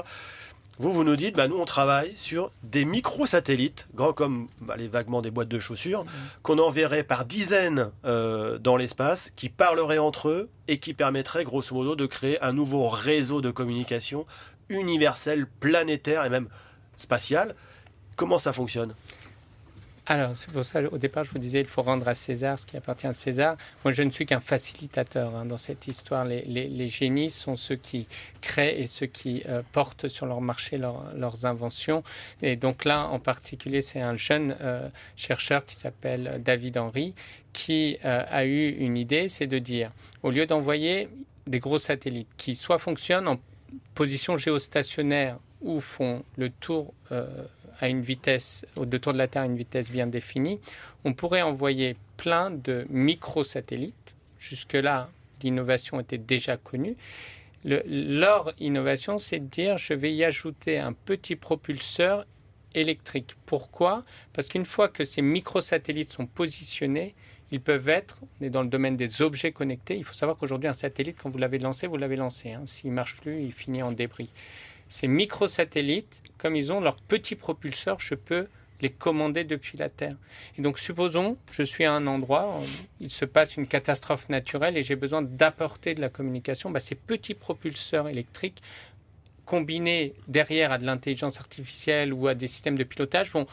Vous, vous nous dites, bah, nous, on travaille sur des microsatellites, grands comme bah, les vaguement des boîtes de chaussures, qu'on enverrait par dizaines euh, dans l'espace, qui parleraient entre eux et qui permettraient, grosso modo, de créer un nouveau réseau de communication universel, planétaire et même spatial. Comment ça fonctionne? Alors, c'est pour ça, au départ, je vous disais, il faut rendre à César ce qui appartient à César. Moi, je ne suis qu'un facilitateur hein, dans cette histoire. Les, génies sont ceux qui créent et ceux qui euh, portent sur leur marché leur- leurs inventions. Et donc là, en particulier, c'est un jeune euh, chercheur qui s'appelle David Henry qui euh, a eu une idée, c'est de dire, au lieu d'envoyer des gros satellites qui soit fonctionnent en position géostationnaire ou font le tour à une vitesse, tour de la Terre à une vitesse bien définie, on pourrait envoyer plein de microsatellites. Jusque-là, l'innovation était déjà connue. Le- leur innovation, c'est de dire je vais y ajouter un petit propulseur électrique. Pourquoi? Parce qu'une fois que ces microsatellites sont positionnés, ils peuvent être, on est dans le domaine des objets connectés, il faut savoir qu'aujourd'hui un satellite, quand vous l'avez lancé, vous l'avez lancé. hein. S'il ne marche plus, il finit en débris. Ces microsatellites, comme ils ont leur petit propulseur, je peux les commander depuis la Terre. Et donc supposons, je suis à un endroit, euh, il se passe une catastrophe naturelle et j'ai besoin d'apporter de la communication, bah, ces petits propulseurs électriques combinés derrière à de l'intelligence artificielle ou à des systèmes de pilotage vont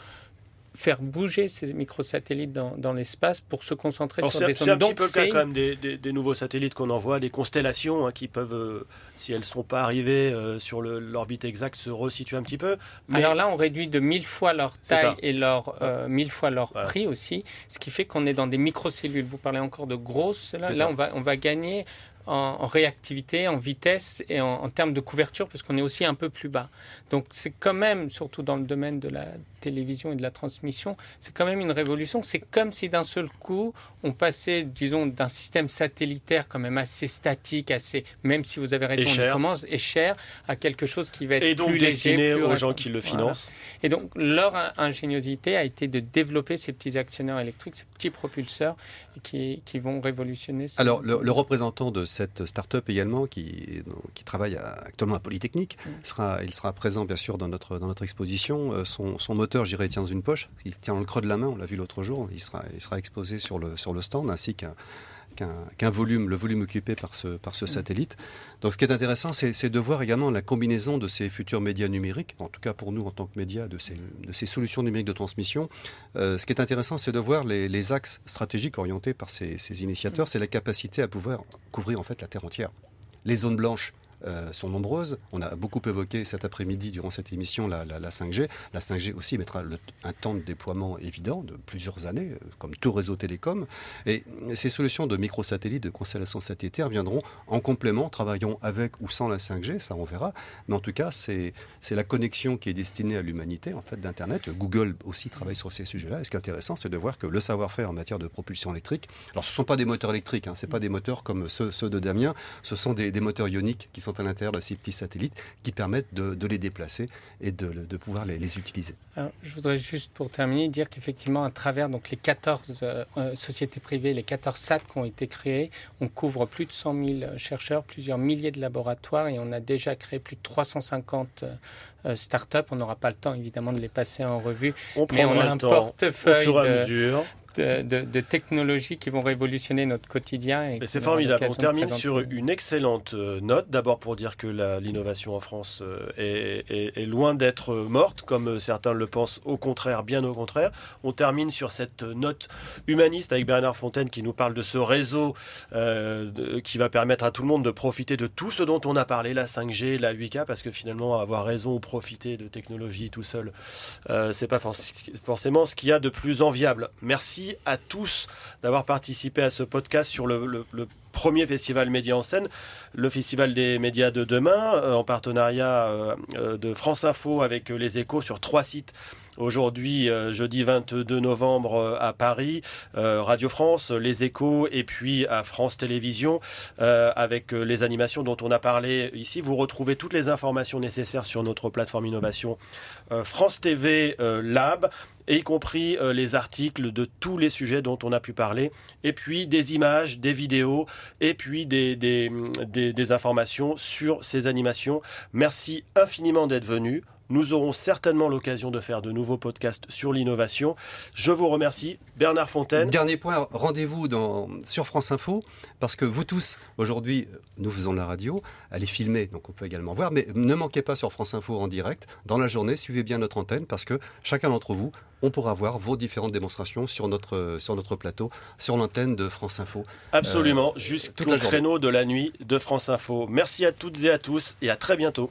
faire bouger ces microsatellites dans, dans l'espace pour se concentrer Alors, sur C'est des c'est zones. un petit peu le cas c'est quand même des, des- des nouveaux satellites qu'on envoie, des constellations hein, qui peuvent, euh, si elles ne sont pas arrivées euh, sur l'orbite exacte, se resituer un petit peu. Mais Alors là, on réduit de mille fois leur C'est taille et leur euh, mille fois leur prix aussi, ce qui fait qu'on est dans des microcellules. Vous parlez encore de grosses. Là, C'est on va on va gagner en, en réactivité, en vitesse et en, en termes de couverture parce qu'on est aussi un peu plus bas. Donc c'est quand même, surtout dans le domaine de la télévision et de la transmission, c'est quand même une révolution. C'est comme si d'un seul coup, on passait, disons, d'un système satellitaire quand même assez statique, assez, même si vous avez raison, Et on cher. commence, et cher, à quelque chose qui va être et donc plus destiné léger, plus aux gens qui le Voilà. financent. Et donc, leur in- ingéniosité a été de développer ces petits actionneurs électriques, ces petits propulseurs qui, qui vont révolutionner. ce- Alors, le, le représentant de cette start-up également, qui, qui travaille à- actuellement à Polytechnique, sera, il sera présent bien sûr dans notre, dans notre exposition. Euh, Son, son moteur, dirais, il tient dans une poche. Il tient dans le creux de la main, on l'a vu l'autre jour. Il sera, il sera exposé sur le, sur le stand, ainsi qu'un volume, le volume occupé par ce, par ce satellite. Donc ce qui est intéressant, c'est c'est de voir également la combinaison de ces futurs médias numériques, en tout cas pour nous en tant que médias, de ces, de ces solutions numériques de transmission. Euh, ce qui est intéressant, c'est de voir les, les axes stratégiques orientés par ces, ces initiateurs, c'est la capacité à pouvoir couvrir en fait la Terre entière. Les zones blanches euh, sont nombreuses. On a beaucoup évoqué cet après-midi durant cette émission la, la- la 5G. La 5G aussi mettra un temps de déploiement évident de plusieurs années, euh, comme tout réseau télécom. Et ces solutions de microsatellites, de constellations satellitaires viendront en complément, travailleront avec ou sans la 5G, ça on verra. Mais en tout cas, c'est la connexion qui est destinée à l'humanité en fait d'Internet. Google aussi travaille sur ces sujets-là. Et ce qui est intéressant, c'est de voir que le savoir-faire en matière de propulsion électrique, alors ce ne sont pas des moteurs électriques, hein, ce pas des moteurs comme ceux, de Damien, ce sont des moteurs ioniques qui sont à l'intérieur de ces petits satellites qui permettent de, les déplacer et de, pouvoir les, utiliser. Je voudrais juste pour terminer dire qu'effectivement, à travers donc, les 14 euh, euh, sociétés privées, les 14 SAT qui ont été créés, on couvre plus de 100 000 chercheurs, plusieurs milliers de laboratoires et on a déjà créé plus de 350 euh, startups. On n'aura pas le temps évidemment de les passer en revue, On mais on a un temps au portefeuille fur et à de, mesure. de, de- de technologies qui vont révolutionner notre quotidien. Et c'est formidable. On termine sur une excellente euh, note. D'abord pour dire que l'innovation en France euh, est, est- est loin d'être morte, comme certains le pensent. Au contraire, bien au contraire. On termine sur cette note humaniste avec Bernard Fontaine qui nous parle de ce réseau euh, qui va permettre à tout le monde de profiter de tout ce dont on a parlé, la 5G, la 8K, parce que finalement avoir raison ou profiter de technologie tout seul, euh, c'est pas forc- forcément ce qu'il y a de plus enviable. Merci à tous d'avoir participé à ce podcast sur le, le- premier festival média en scène, le festival des médias de demain, euh, en partenariat euh, euh, de France Info avec les échos sur trois sites. Aujourd'hui, euh, jeudi 22 novembre euh, à Paris, euh, Radio France, Les Échos et puis à France Télévisions avec les animations dont on a parlé ici. Vous retrouvez toutes les informations nécessaires sur notre plateforme innovation France TV Lab y compris les articles de tous les sujets dont on a pu parler, et puis des images, des vidéos, et puis des informations sur ces animations. Merci infiniment d'être venu. Nous aurons certainement l'occasion de faire de nouveaux podcasts sur l'innovation. Je vous remercie. Bernard Fontaine. Dernier point, rendez-vous sur France Info, parce que vous tous, aujourd'hui, nous faisons de la radio, allez filmer, donc on peut également voir, mais ne manquez pas sur France Info en direct, dans la journée, suivez bien notre antenne, parce que chacun d'entre vous, on pourra voir vos différentes démonstrations sur notre, sur notre plateau, sur l'antenne de France Info. Absolument, toute jusqu'au créneau de la nuit de France Info. Merci à toutes et à tous et à très bientôt.